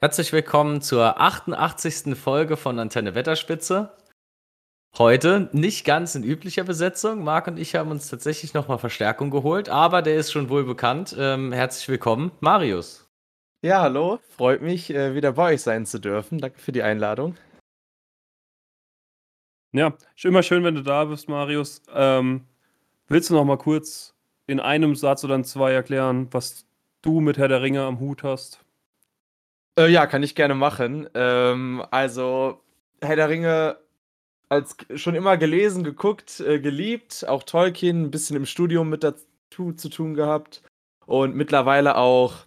Herzlich willkommen zur 88. Folge von Antenne Wetterspitze. Heute nicht ganz in üblicher Besetzung. Marc und ich haben uns tatsächlich nochmal Verstärkung geholt, aber der ist schon wohl bekannt. Ähm, herzlich willkommen, Marius. Ja, hallo. Freut mich, äh, wieder bei euch sein zu dürfen. Danke für die Einladung. Ja, ist immer schön, wenn du da bist, Marius. Ähm, willst du noch mal kurz in einem Satz oder in zwei erklären, was du mit Herr der Ringe am Hut hast? Äh, ja, kann ich gerne machen. Ähm, also, Herr der Ringe als schon immer gelesen, geguckt, äh, geliebt, auch Tolkien ein bisschen im Studium mit dazu zu tun gehabt und mittlerweile auch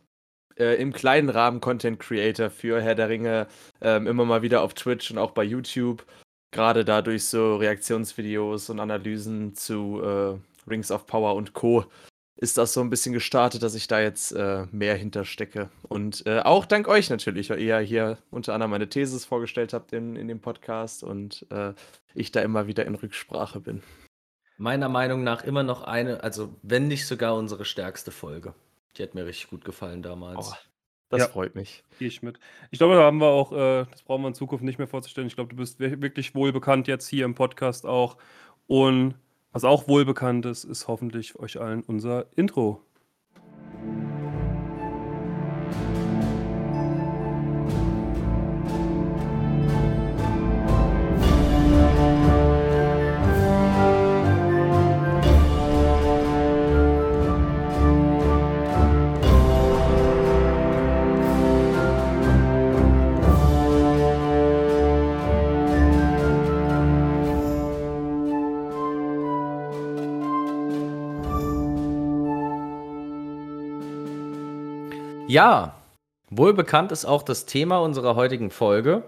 äh, im kleinen Rahmen Content Creator für Herr der Ringe, ähm, immer mal wieder auf Twitch und auch bei YouTube, gerade dadurch so Reaktionsvideos und Analysen zu äh, Rings of Power und Co ist das so ein bisschen gestartet, dass ich da jetzt äh, mehr hinterstecke. Und äh, auch dank euch natürlich, weil ihr hier unter anderem meine Thesis vorgestellt habt in, in dem Podcast und äh, ich da immer wieder in Rücksprache bin. Meiner Meinung nach immer noch eine, also wenn nicht sogar unsere stärkste Folge. Die hat mir richtig gut gefallen damals. Oh, das ja, freut mich. Gehe ich mit. Ich glaube, da haben wir auch, äh, das brauchen wir in Zukunft nicht mehr vorzustellen. Ich glaube, du bist wirklich wohl bekannt jetzt hier im Podcast auch. Und was auch wohl bekannt ist, ist hoffentlich euch allen unser Intro. Ja, wohl bekannt ist auch das Thema unserer heutigen Folge.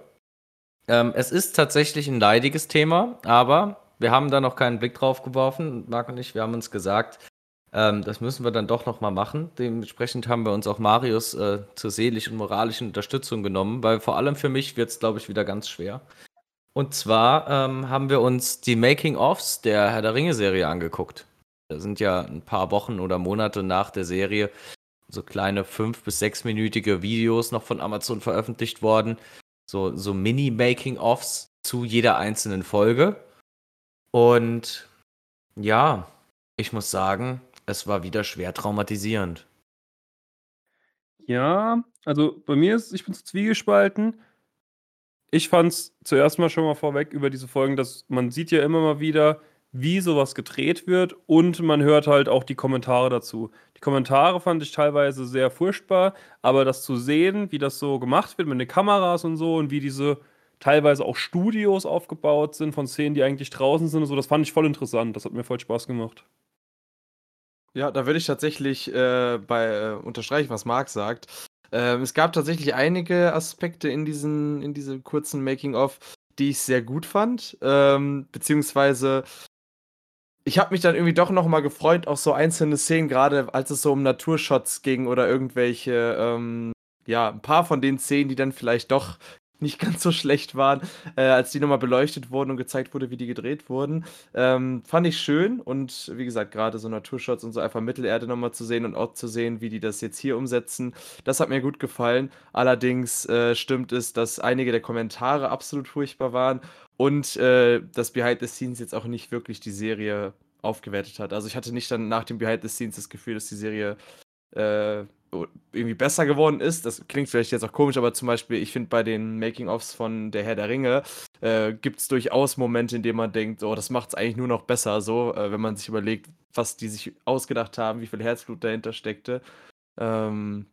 Ähm, es ist tatsächlich ein leidiges Thema, aber wir haben da noch keinen Blick drauf geworfen. Marc und ich, wir haben uns gesagt, ähm, das müssen wir dann doch noch mal machen. Dementsprechend haben wir uns auch Marius äh, zur seelischen und moralischen Unterstützung genommen, weil vor allem für mich wird es, glaube ich, wieder ganz schwer. Und zwar ähm, haben wir uns die Making-ofs der Herr der Ringe-Serie angeguckt. Da sind ja ein paar Wochen oder Monate nach der Serie so kleine fünf- bis sechsminütige Videos noch von Amazon veröffentlicht worden. So, so Mini-Making-Offs zu jeder einzelnen Folge. Und ja, ich muss sagen, es war wieder schwer traumatisierend. Ja, also bei mir ist, ich bin zu zwiegespalten. Ich fand es zuerst mal schon mal vorweg über diese Folgen, dass man sieht ja immer mal wieder, wie sowas gedreht wird und man hört halt auch die Kommentare dazu. Die Kommentare fand ich teilweise sehr furchtbar, aber das zu sehen, wie das so gemacht wird mit den Kameras und so und wie diese teilweise auch Studios aufgebaut sind von Szenen, die eigentlich draußen sind und so, das fand ich voll interessant. Das hat mir voll Spaß gemacht. Ja, da würde ich tatsächlich äh, bei äh, unterstreichen, was Marc sagt. Ähm, es gab tatsächlich einige Aspekte in diesen, in diesem kurzen Making-of, die ich sehr gut fand. Ähm, beziehungsweise ich habe mich dann irgendwie doch noch mal gefreut auf so einzelne Szenen, gerade als es so um Naturshots ging oder irgendwelche, ähm, ja, ein paar von den Szenen, die dann vielleicht doch nicht ganz so schlecht waren, äh, als die nochmal beleuchtet wurden und gezeigt wurde, wie die gedreht wurden. Ähm, fand ich schön und wie gesagt, gerade so Naturshots und so einfach Mittelerde nochmal zu sehen und auch zu sehen, wie die das jetzt hier umsetzen, das hat mir gut gefallen. Allerdings äh, stimmt es, dass einige der Kommentare absolut furchtbar waren und äh, das Behind the Scenes jetzt auch nicht wirklich die Serie aufgewertet hat. Also ich hatte nicht dann nach dem Behind the Scenes das Gefühl, dass die Serie äh, irgendwie besser geworden ist. Das klingt vielleicht jetzt auch komisch, aber zum Beispiel, ich finde bei den Making-ofs von Der Herr der Ringe äh, gibt es durchaus Momente, in denen man denkt, oh, das macht es eigentlich nur noch besser, so, äh, wenn man sich überlegt, was die sich ausgedacht haben, wie viel Herzblut dahinter steckte. Ähm,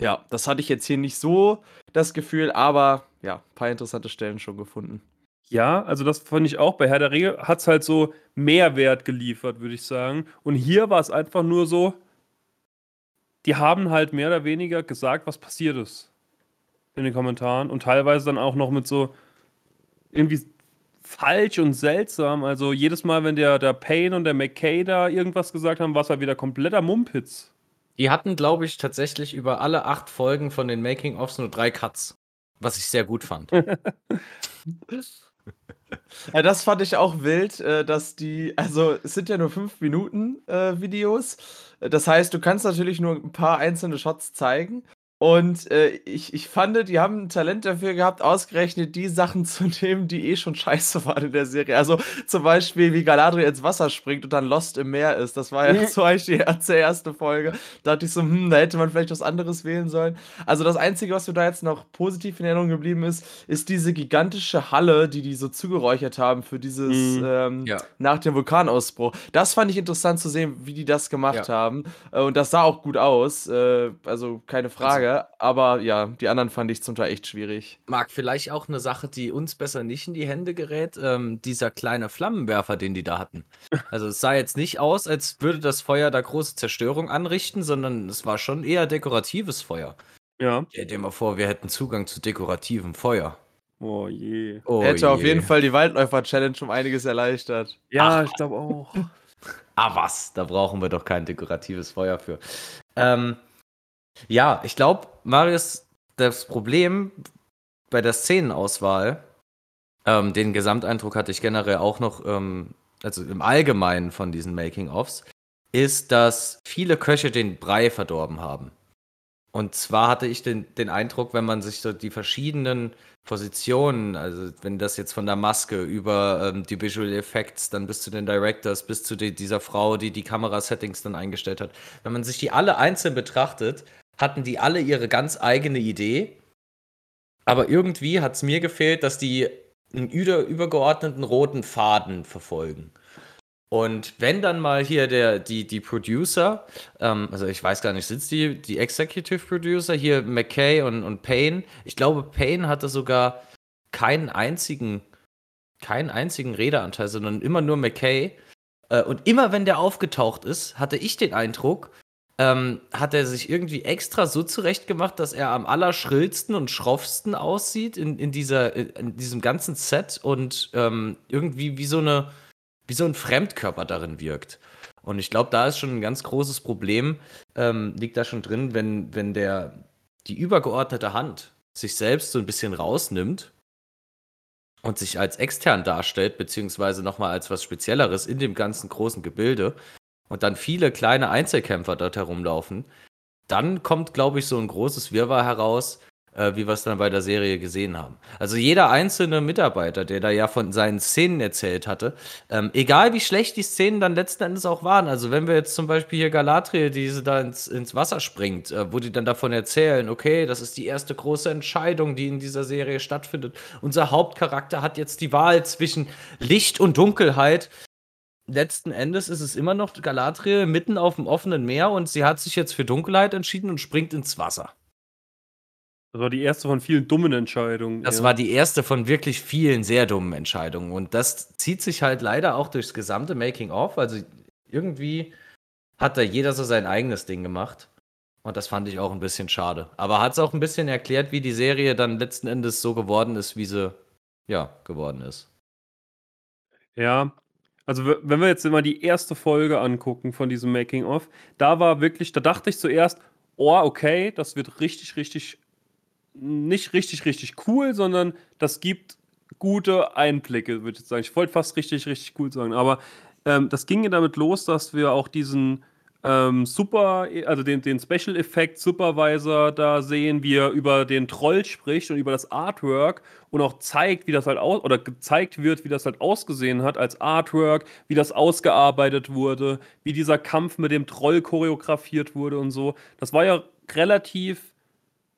ja, das hatte ich jetzt hier nicht so das Gefühl, aber ja, ein paar interessante Stellen schon gefunden. Ja, also das fand ich auch. Bei Herr der Ringe hat es halt so Mehrwert geliefert, würde ich sagen. Und hier war es einfach nur so, die haben halt mehr oder weniger gesagt, was passiert ist. In den Kommentaren. Und teilweise dann auch noch mit so irgendwie falsch und seltsam. Also jedes Mal, wenn der, der Payne und der McKay da irgendwas gesagt haben, war es halt wieder kompletter Mumpitz. Die hatten, glaube ich, tatsächlich über alle acht Folgen von den Making-ofs nur drei Cuts. Was ich sehr gut fand. Ja, das fand ich auch wild, äh, dass die, also es sind ja nur 5 Minuten äh, Videos. Das heißt, du kannst natürlich nur ein paar einzelne Shots zeigen. Und äh, ich, ich fand, die haben ein Talent dafür gehabt, ausgerechnet die Sachen zu nehmen, die eh schon scheiße waren in der Serie. Also zum Beispiel, wie Galadriel ins Wasser springt und dann Lost im Meer ist. Das war ja zum Beispiel die erste Folge. Da dachte ich so, hm, da hätte man vielleicht was anderes wählen sollen. Also das Einzige, was mir da jetzt noch positiv in Erinnerung geblieben ist, ist diese gigantische Halle, die die so zugeräuchert haben für dieses Mhm. ähm, Ja. nach dem Vulkanausbruch. Das fand ich interessant zu sehen, wie die das gemacht Ja. haben. Äh, Und das sah auch gut aus. Äh, Also keine Frage. Aber ja, die anderen fand ich zum Teil echt schwierig. Marc, vielleicht auch eine Sache, die uns besser nicht in die Hände gerät, ähm, dieser kleine Flammenwerfer, den die da hatten. Also es sah jetzt nicht aus, als würde das Feuer da große Zerstörung anrichten, sondern es war schon eher dekoratives Feuer. Ja. Stell dir mal vor, wir hätten Zugang zu dekorativem Feuer. Oh je. Oh Hätte auf je. jeden Fall die Waldläufer-Challenge um einiges erleichtert. Ja, ich glaube auch. Ah, was? Da brauchen wir doch kein dekoratives Feuer für. Ähm, ja, ich glaube, Marius, das Problem bei der Szenenauswahl, ähm, den Gesamteindruck hatte ich generell auch noch, ähm, also im Allgemeinen von diesen Making-ofs, ist, dass viele Köche den Brei verdorben haben. Und zwar hatte ich den, den Eindruck, wenn man sich so die verschiedenen Positionen, also wenn das jetzt von der Maske über ähm, die Visual Effects, dann bis zu den Directors, bis zu die, dieser Frau, die die Kamerasettings dann eingestellt hat, wenn man sich die alle einzeln betrachtet, hatten die alle ihre ganz eigene Idee. Aber irgendwie hat es mir gefehlt, dass die einen über, übergeordneten roten Faden verfolgen. Und wenn dann mal hier der, die, die Producer, ähm, also ich weiß gar nicht, sind die, die Executive Producer, hier McKay und, und Payne, ich glaube, Payne hatte sogar keinen einzigen, keinen einzigen Redeanteil, sondern immer nur McKay. Äh, und immer wenn der aufgetaucht ist, hatte ich den Eindruck, ähm, hat er sich irgendwie extra so zurechtgemacht, dass er am allerschrillsten und schroffsten aussieht in, in, dieser, in diesem ganzen Set und ähm, irgendwie wie so eine, wie so ein Fremdkörper darin wirkt. Und ich glaube, da ist schon ein ganz großes Problem, ähm, liegt da schon drin, wenn, wenn der, die übergeordnete Hand sich selbst so ein bisschen rausnimmt und sich als extern darstellt, beziehungsweise nochmal als was Spezielleres in dem ganzen großen Gebilde und dann viele kleine Einzelkämpfer dort herumlaufen, dann kommt, glaube ich, so ein großes Wirrwarr heraus, äh, wie wir es dann bei der Serie gesehen haben. Also jeder einzelne Mitarbeiter, der da ja von seinen Szenen erzählt hatte, ähm, egal wie schlecht die Szenen dann letzten Endes auch waren, also wenn wir jetzt zum Beispiel hier Galadriel, die sie da ins, ins Wasser springt, äh, wo die dann davon erzählen, okay, das ist die erste große Entscheidung, die in dieser Serie stattfindet. Unser Hauptcharakter hat jetzt die Wahl zwischen Licht und Dunkelheit. Letzten Endes ist es immer noch Galadriel mitten auf dem offenen Meer und sie hat sich jetzt für Dunkelheit entschieden und springt ins Wasser. Das war die erste von vielen dummen Entscheidungen. Das ja. war die erste von wirklich vielen sehr dummen Entscheidungen. Und das zieht sich halt leider auch durchs gesamte Making-of. Also irgendwie hat da jeder so sein eigenes Ding gemacht. Und das fand ich auch ein bisschen schade. Aber hat es auch ein bisschen erklärt, wie die Serie dann letzten Endes so geworden ist, wie sie ja geworden ist. Ja, also wenn wir jetzt immer die erste Folge angucken von diesem Making-of, da war wirklich, da dachte ich zuerst, oh, okay, das wird richtig, richtig, nicht richtig, richtig cool, sondern das gibt gute Einblicke, würde ich sagen. Ich wollte fast richtig, richtig cool sagen, aber ähm, das ging ja damit los, dass wir auch diesen ähm, Super, also den, den Special Effect Supervisor da sehen, wie er über den Troll spricht und über das Artwork und auch zeigt, wie das halt aus oder gezeigt wird, wie das halt ausgesehen hat als Artwork, wie das ausgearbeitet wurde, wie dieser Kampf mit dem Troll choreografiert wurde und so. Das war ja relativ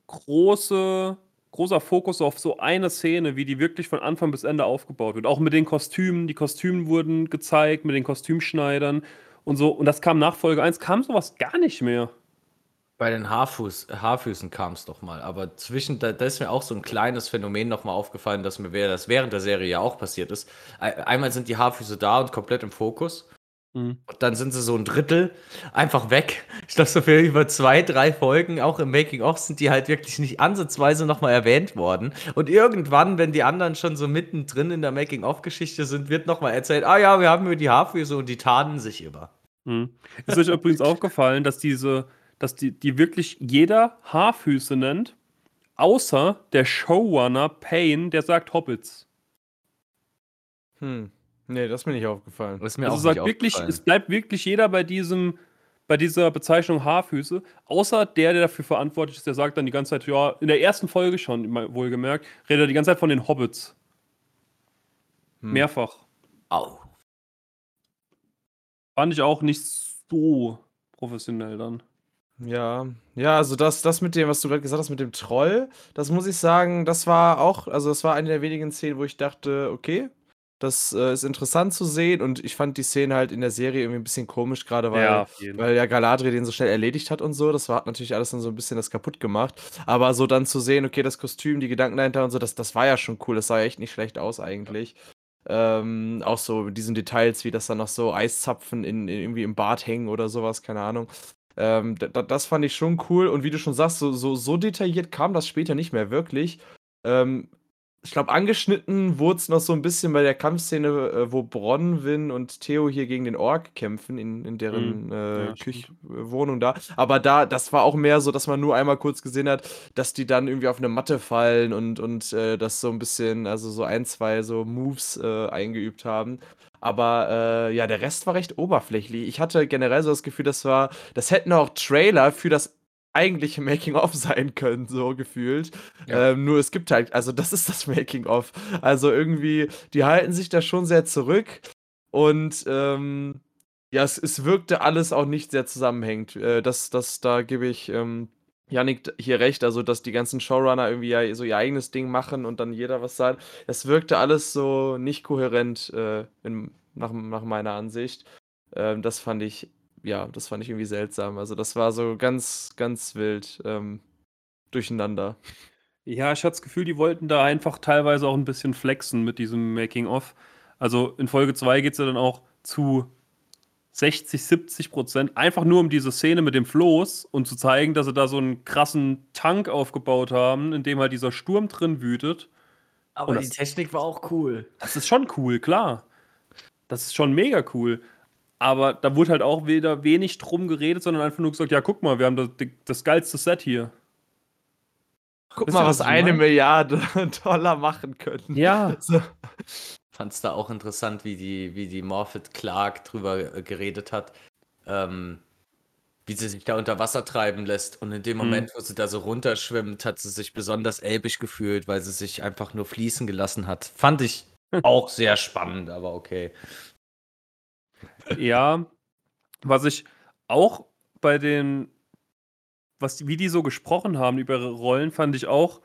große, großer Fokus auf so eine Szene, wie die wirklich von Anfang bis Ende aufgebaut wird. Auch mit den Kostümen. Die Kostüme wurden gezeigt, mit den Kostümschneidern und so. Und das kam nach Folge 1, kam sowas gar nicht mehr. Bei den Haarfuß, Haarfüßen kam es doch mal, aber zwischen, da, da ist mir auch so ein kleines Phänomen nochmal aufgefallen, dass mir das während der Serie ja auch passiert ist. Ei- Einmal sind die Haarfüße da und komplett im Fokus. Mhm. Und dann sind sie so ein Drittel einfach weg. Ich glaube, so für über zwei, drei Folgen, auch im Making-of, sind die halt wirklich nicht ansatzweise nochmal erwähnt worden. Und irgendwann, wenn die anderen schon so mittendrin in der Making-of-Geschichte sind, wird nochmal erzählt, ah ja, wir haben über die Haarfüße und die tarnen sich immer. Mhm. Ist euch übrigens aufgefallen, dass diese, dass die, die wirklich jeder Haarfüße nennt, außer der Showrunner Payne, der sagt Hobbits. Hm. Nee, das ist mir nicht aufgefallen. Das ist mir also auch sagt nicht wirklich, aufgefallen. es bleibt wirklich jeder bei diesem, bei dieser Bezeichnung Haarfüße, außer der, der dafür verantwortlich ist, der sagt dann die ganze Zeit, ja, in der ersten Folge schon, mal wohlgemerkt, redet er die ganze Zeit von den Hobbits. Hm. Mehrfach. Au. Fand ich auch nicht so professionell dann. Ja, ja, also das, das mit dem, was du gerade gesagt hast, mit dem Troll, das muss ich sagen, das war auch, also das war eine der wenigen Szenen, wo ich dachte, okay, das äh, ist interessant zu sehen und ich fand die Szene halt in der Serie irgendwie ein bisschen komisch, gerade weil, Ja, weil ja Galadriel den so schnell erledigt hat und so. Das war, hat natürlich alles dann so ein bisschen das kaputt gemacht. Aber so dann zu sehen, okay, das Kostüm, die Gedanken dahinter und so, das, das war ja schon cool. Das sah ja echt nicht schlecht aus eigentlich. Ähm, auch so mit diesen Details, wie das dann noch so Eiszapfen in, in, irgendwie im Bart hängen oder sowas, keine Ahnung. Ähm, da, das fand ich schon cool. Und wie du schon sagst, so, so, so detailliert kam das später nicht mehr wirklich. Ähm, ich glaube, angeschnitten wurde es noch so ein bisschen bei der Kampfszene, äh, wo Bronwyn und Theo hier gegen den Ork kämpfen, in, in deren äh, Ja, Küch Wohnung da. Aber da, das war auch mehr so, dass man nur einmal kurz gesehen hat, dass die dann irgendwie auf eine Matte fallen und, und äh, das so ein bisschen, also so ein, zwei so Moves äh, eingeübt haben. Aber äh, ja, der Rest war recht oberflächlich. Ich hatte generell so das Gefühl, das war, das hätten auch Trailer für das eigentliche Making-of sein können, so gefühlt. Ja. Ähm, nur es gibt halt, also das ist das Making-of. Also irgendwie, die halten sich da schon sehr zurück und ähm, ja, es, es wirkte alles auch nicht sehr zusammenhängend. Äh, das, das, da gebe ich ähm, Yannick hier recht, also dass die ganzen Showrunner irgendwie ja so ihr eigenes Ding machen und dann jeder was sagt. Das wirkte alles so nicht kohärent äh, in, nach, nach meiner Ansicht. Ähm, das fand ich, ja, das fand ich irgendwie seltsam. Also das war so ganz, ganz wild ähm, durcheinander. Ja, ich hatte das Gefühl, die wollten da einfach teilweise auch ein bisschen flexen mit diesem Making-of. Also in Folge 2 geht es ja dann auch zu 60, 70 Prozent einfach nur um diese Szene mit dem Floß und zu zeigen, dass sie da so einen krassen Tank aufgebaut haben, in dem halt dieser Sturm drin wütet. Aber Und die das- Technik war auch cool. Das ist schon cool, klar. Das ist schon mega cool. Aber da wurde halt auch wieder wenig drum geredet, sondern einfach nur gesagt, ja, guck mal, wir haben das, das geilste Set hier. Guck Wisst ihr, mal, was eine meine? Milliarde Dollar machen können. Ja. So. Fand es da auch interessant, wie die, wie die Morphet Clark drüber äh, geredet hat. Ähm, wie sie sich da unter Wasser treiben lässt. Und in dem Mhm. Moment, wo sie da so runterschwimmt, hat sie sich besonders elbisch gefühlt, weil sie sich einfach nur fließen gelassen hat. Fand ich auch sehr spannend, aber okay. Ja, was ich auch bei den, was wie die so gesprochen haben über ihre Rollen, fand ich auch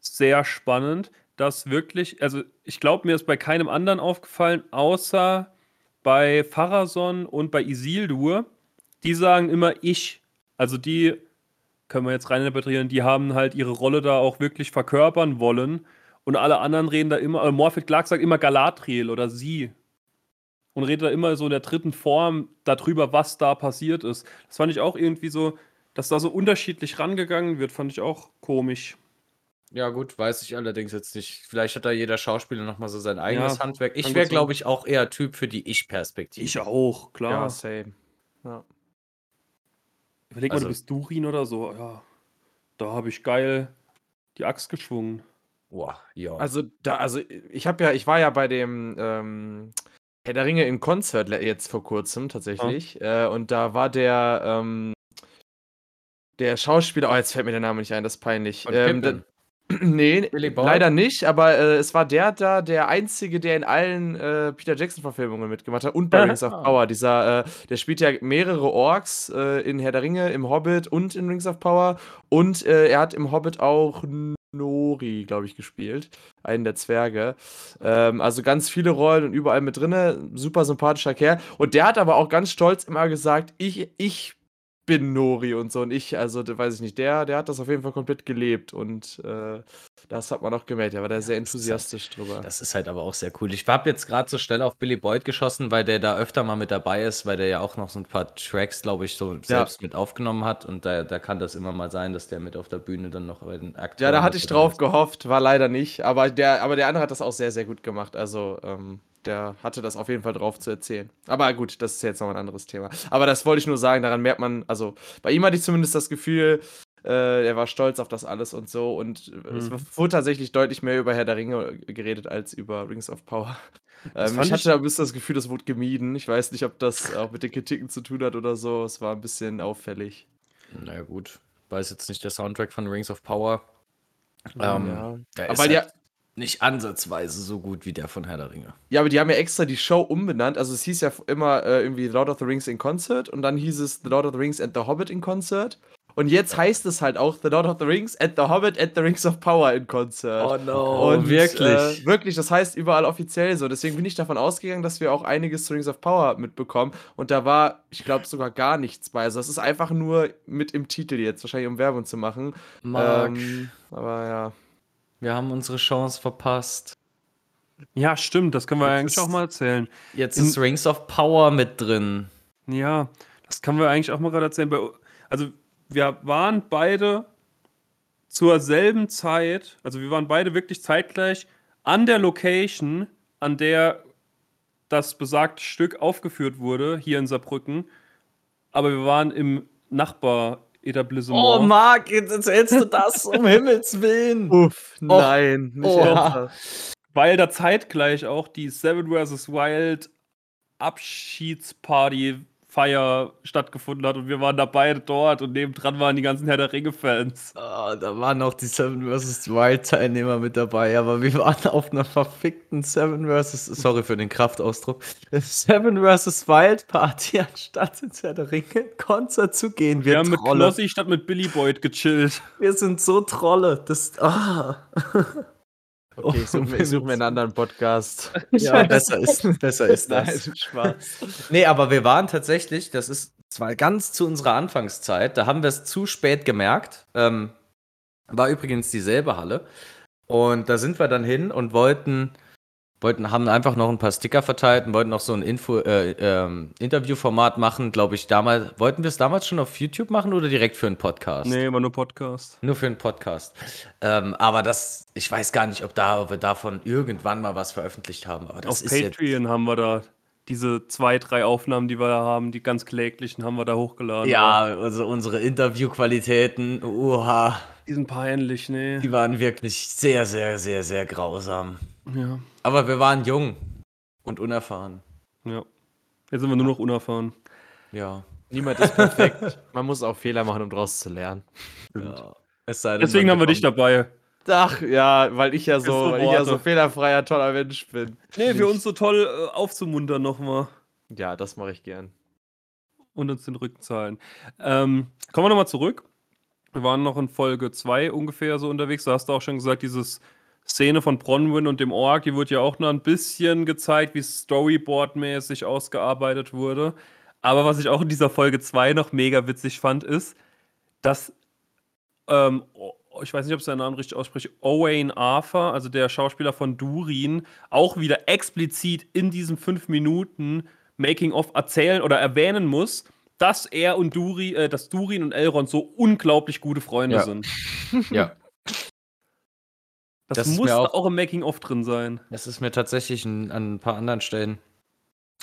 sehr spannend, dass wirklich, also ich glaube, mir ist bei keinem anderen aufgefallen, außer bei Pharason und bei Isildur, die sagen immer ich. Also die, können wir jetzt rein interpretieren, die haben halt ihre Rolle da auch wirklich verkörpern wollen. Und alle anderen reden da immer, äh, Morphet Clark sagt immer Galadriel oder sie und redet da immer so in der dritten Form darüber, was da passiert ist. Das fand ich auch irgendwie so, dass da so unterschiedlich rangegangen wird, fand ich auch komisch. Ja, gut, weiß ich allerdings jetzt nicht. Vielleicht hat da jeder Schauspieler nochmal so sein eigenes Ja, Handwerk. Ich wäre, glaube ich, auch eher Typ für die Ich-Perspektive. auch, klar. Ja, same. Ja. Überleg mal, Also- du bist Durin oder so. Ja, da habe ich geil die Axt geschwungen. Boah, ja. Also da, also ich habe ja, ich war ja bei dem ähm, Herr der Ringe im Konzert jetzt vor kurzem tatsächlich. Äh, und da war der, ähm, der Schauspieler, oh, jetzt fällt mir der Name nicht ein, das ist peinlich. Ähm, da, nee, leider nicht, aber äh, es war der da, der einzige, der in allen äh, Peter Jackson-Verfilmungen mitgemacht hat und bei Rings of. Power. Dieser, äh, der spielt ja mehrere Orks äh, in Herr der Ringe, im Hobbit und in Rings of Power. Und äh, er hat im Hobbit auch Nori, glaube ich, gespielt. Einen der Zwerge. Ähm, also ganz viele Rollen und überall mit drinne. Super sympathischer Kerl. Und der hat aber auch ganz stolz immer gesagt, ich, ich bin Nori und so. Und ich, also, weiß ich nicht, der, der hat das auf jeden Fall komplett gelebt. Und äh, das hat man auch gemerkt. Der war da sehr das ist halt- enthusiastisch drüber. Das ist halt aber auch sehr cool. Ich habe jetzt gerade so schnell auf Billy Boyd geschossen, weil der da öfter mal mit dabei ist, weil der ja auch noch so ein paar Tracks, glaube ich, so selbst mit aufgenommen hat. Und da, da kann das immer mal sein, dass der mit auf der Bühne dann noch bei den Akteuren Ja, da hatte ich drauf gehofft, war leider nicht. Aber der, aber der andere hat das auch sehr, sehr gut gemacht. Also, ähm, der hatte das auf jeden Fall drauf zu erzählen. Aber gut, das ist jetzt noch ein anderes Thema. Aber das wollte ich nur sagen, daran merkt man, also bei ihm hatte ich zumindest das Gefühl, Äh, er war stolz auf das alles und so. Und es Mhm. wurde tatsächlich deutlich mehr über Herr der Ringe geredet als über Rings of Power. Ähm, ich ich- hatte da ein bisschen das Gefühl, das wurde gemieden. Ich weiß nicht, ob das auch mit den Kritiken zu tun hat oder so. Es war ein bisschen auffällig. Na gut, weiß jetzt nicht der Soundtrack von Rings of Power. Ähm, ja. Aber halt nicht ansatzweise so gut wie der von Herr der Ringe. ja, aber die haben ja extra die Show umbenannt. Also es hieß ja immer äh, irgendwie The Lord of the Rings in Concert und dann hieß es The Lord of the Rings and the Hobbit in Concert. Und jetzt heißt es halt auch The Lord of the Rings and the Hobbit and the Rings of Power in Concert. no, Und Äh, wirklich, das heißt überall offiziell so. Deswegen bin ich davon ausgegangen, dass wir auch einiges zu Rings of Power mitbekommen. Und da war, ich glaube, sogar gar nichts bei. Also, das ist einfach nur mit im Titel jetzt, wahrscheinlich um Werbung zu machen. Marc, Ähm, aber ja. Wir haben unsere Chance verpasst. Ja, stimmt, das können wir Jetzt eigentlich auch mal erzählen. Jetzt In- ist Rings of Power mit drin. Ja, das können wir eigentlich auch mal gerade erzählen. Also, wir waren beide zur selben Zeit, also wir waren beide wirklich zeitgleich an der Location, an der das besagte Stück aufgeführt wurde, hier in Saarbrücken. Aber wir waren im Nachbaretablissement. Oh, Marc, jetzt erzählst du das, um Himmels Willen. Uff, nein. nicht oh. weil da zeitgleich auch die Seven vs. Wild Abschiedsparty Feier stattgefunden hat und wir waren da beide dort und nebendran waren die ganzen Herr der Ringe-Fans. Ah, da waren auch die Seven vs. Wild Teilnehmer mit dabei, aber wir waren auf einer verfickten Seven vs. Sorry für den Kraftausdruck. Seven vs. Wild Party, anstatt ins Herr der Ringe Konzert zu gehen. Wir, Wir haben mit Trolle. Knossi statt mit Billy Boyd gechillt. Wir sind so Trolle. Das, ah. Okay, ich suche ich such mir einen anderen Podcast. Ja, besser ist, besser ist das. Nein, Spaß. Nee, aber wir waren tatsächlich, das ist zwar ganz zu unserer Anfangszeit, da haben wir es zu spät gemerkt. Ähm, war übrigens dieselbe Halle. Und da sind wir dann hin und wollten, wollten, haben einfach noch ein paar Sticker verteilt und wollten noch so ein Info, äh, ähm, Interviewformat machen, glaube ich, damals. Wollten wir es damals schon auf YouTube machen oder direkt für einen Podcast? Nee, war nur Podcast. Nur für einen Podcast. Ähm, aber das, ich weiß gar nicht, ob, da, ob wir davon irgendwann mal was veröffentlicht haben. Aber das Auf ist jetzt, Patreon haben wir da diese zwei, drei Aufnahmen, die wir da haben, die ganz kläglichen, haben wir da hochgeladen. Ja, also unsere Interviewqualitäten, uha, Die sind peinlich, nee. die waren wirklich sehr, sehr, sehr, sehr grausam. Ja, Aber wir waren jung und unerfahren. ja. Jetzt sind wir nur noch unerfahren. Ja. Niemand ist perfekt. Man muss auch Fehler machen, um daraus zu lernen. ja. Es sei denn, Deswegen haben wir dich dabei. Ach ja, weil ich ja so, so weil ich ja so fehlerfreier, toller Mensch bin. Nee, für uns so toll äh, aufzumuntern nochmal Ja, das mache ich gern. und uns den Rücken zahlen. Ähm, kommen wir nochmal zurück. Wir waren noch in Folge 2 ungefähr so unterwegs. Da hast du auch schon gesagt, dieses Szene von Bronwyn und dem Ork, die wurde ja auch noch ein bisschen gezeigt, wie Storyboard-mäßig ausgearbeitet wurde. Aber was ich auch in dieser Folge 2 noch mega witzig fand, ist, dass, ähm, ich weiß nicht, ob es seinen Namen richtig ausspricht, Owain Arthur, also der Schauspieler von Durin, auch wieder explizit in diesen fünf Minuten Making-of erzählen oder erwähnen muss, dass er und Duri, äh, dass Durin und Elrond so unglaublich gute Freunde Ja. sind. Ja, Das, Das muss auch, auch- im Making-of drin sein. es ist mir tatsächlich an ein paar anderen Stellen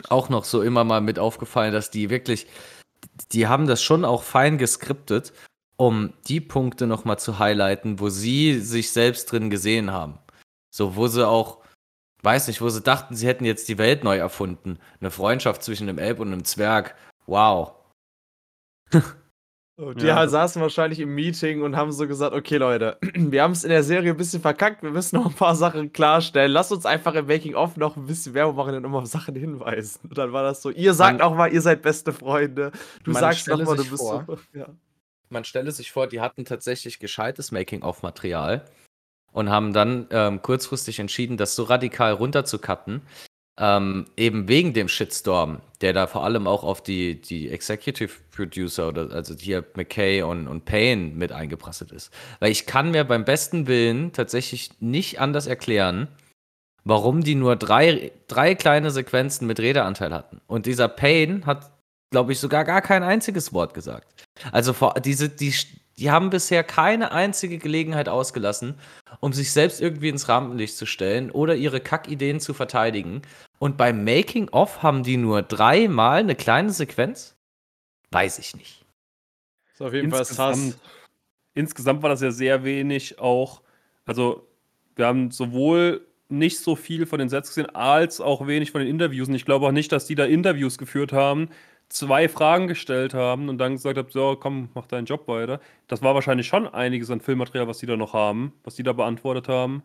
auch noch so immer mal mit aufgefallen, dass die wirklich, die haben das schon auch fein geskriptet, um die Punkte nochmal zu highlighten, wo sie sich selbst drin gesehen haben. So, wo sie auch, weiß nicht, wo sie dachten, sie hätten jetzt die Welt neu erfunden. Eine Freundschaft zwischen einem Elb und einem Zwerg. Wow. Und die Ja. saßen wahrscheinlich im Meeting und haben so gesagt, okay Leute, wir haben es in der Serie ein bisschen verkackt, wir müssen noch ein paar Sachen klarstellen. Lasst uns einfach im Making-of noch ein bisschen Werbung machen und immer auf Sachen hinweisen. Und dann war das so, ihr sagt Man- auch mal, ihr seid beste Freunde. Du sagst noch mal, du bist vor. so. Ja. Man stelle sich vor, die hatten tatsächlich gescheites Making-of-Material und haben dann ähm, kurzfristig entschieden, das so radikal runterzucutten, ähm, eben wegen dem Shitstorm, der da vor allem auch auf die, die Executive Producer oder also hier McKay und, und Payne mit eingeprasselt ist. Weil ich kann mir beim besten Willen tatsächlich nicht anders erklären, warum die nur drei, drei kleine Sequenzen mit Redeanteil hatten. Und dieser Payne hat, glaube ich, sogar gar kein einziges Wort gesagt. Also vor, diese, die, die haben bisher keine einzige Gelegenheit ausgelassen, um sich selbst irgendwie ins Rampenlicht zu stellen oder ihre Kackideen zu verteidigen. Und beim Making of haben die nur dreimal eine kleine Sequenz? Weiß ich nicht. Ist auf jeden Fall Insgesamt- Sass. insgesamt war das ja sehr wenig auch. Also, wir haben sowohl nicht so viel von den Sets gesehen, als auch wenig von den Interviews. Und ich glaube auch nicht, dass die da Interviews geführt haben, zwei Fragen gestellt haben und dann gesagt haben, so, komm, mach deinen Job weiter. Das war wahrscheinlich schon einiges an Filmmaterial, was die da noch haben, was die da beantwortet haben.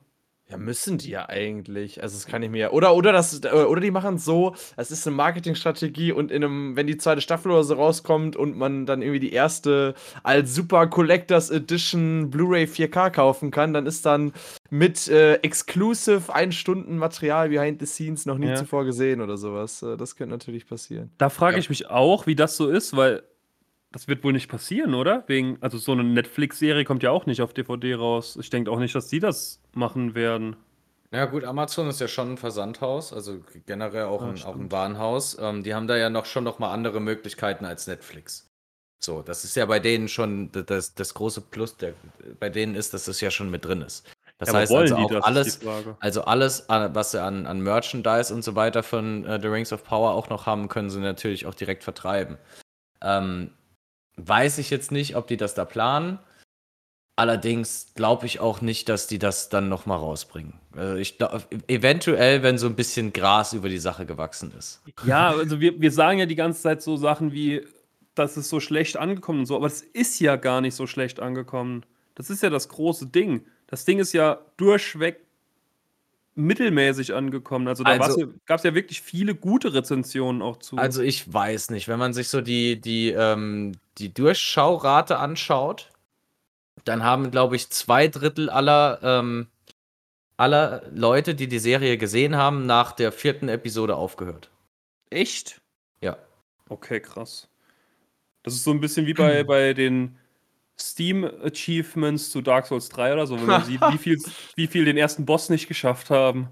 Ja, müssen die ja eigentlich. Also, das kann ich mir. Oder, oder, das, äh, oder die machen es so, es ist eine Marketingstrategie und in einem, wenn die zweite Staffel oder so rauskommt und man dann irgendwie die erste als Super Collectors Edition Blu-ray 4K kaufen kann, dann ist dann mit äh, exclusive ein Stunden Material behind the scenes noch nie ja. zuvor gesehen oder sowas. Äh, das könnte natürlich passieren. Da frage ja. ich mich auch, wie das so ist, weil das wird wohl nicht passieren, oder? Wegen, also so eine Netflix-Serie kommt ja auch nicht auf DVD raus. Ich denke auch nicht, dass die das machen werden. Ja gut, Amazon ist ja schon ein Versandhaus, also generell auch, ja, ein, auch ein Warenhaus. Ähm, die haben da ja noch schon noch mal andere Möglichkeiten als Netflix. So, das ist ja bei denen schon das, das große Plus, der, bei denen ist, dass das ja schon mit drin ist. Das ja, heißt also auch das, alles, also alles, was sie an, an Merchandise und so weiter von uh, The Rings of Power auch noch haben, können sie natürlich auch direkt vertreiben. Ähm, weiß ich jetzt nicht, ob die das da planen. Allerdings glaube ich auch nicht, dass die das dann nochmal rausbringen. Also ich eventuell, wenn so ein bisschen Gras über die Sache gewachsen ist. Ja, also wir, wir sagen ja die ganze Zeit so Sachen wie, das ist so schlecht angekommen und so, aber es ist ja gar nicht so schlecht angekommen. Das ist ja das große Ding. Das Ding ist ja durchweg mittelmäßig angekommen. Also da also, gab es ja wirklich viele gute Rezensionen auch zu. Also ich weiß nicht, wenn man sich so die, die, ähm, die Durchschaurate anschaut, dann haben, glaube ich, zwei Drittel aller, ähm, aller Leute, die die Serie gesehen haben, nach der vierten Episode aufgehört. Echt? Ja. Okay, krass. Das ist so ein bisschen wie bei, bei den Steam-Achievements zu Dark Souls 3 oder so, wenn man sieht, wie viel, wie viel den ersten Boss nicht geschafft haben.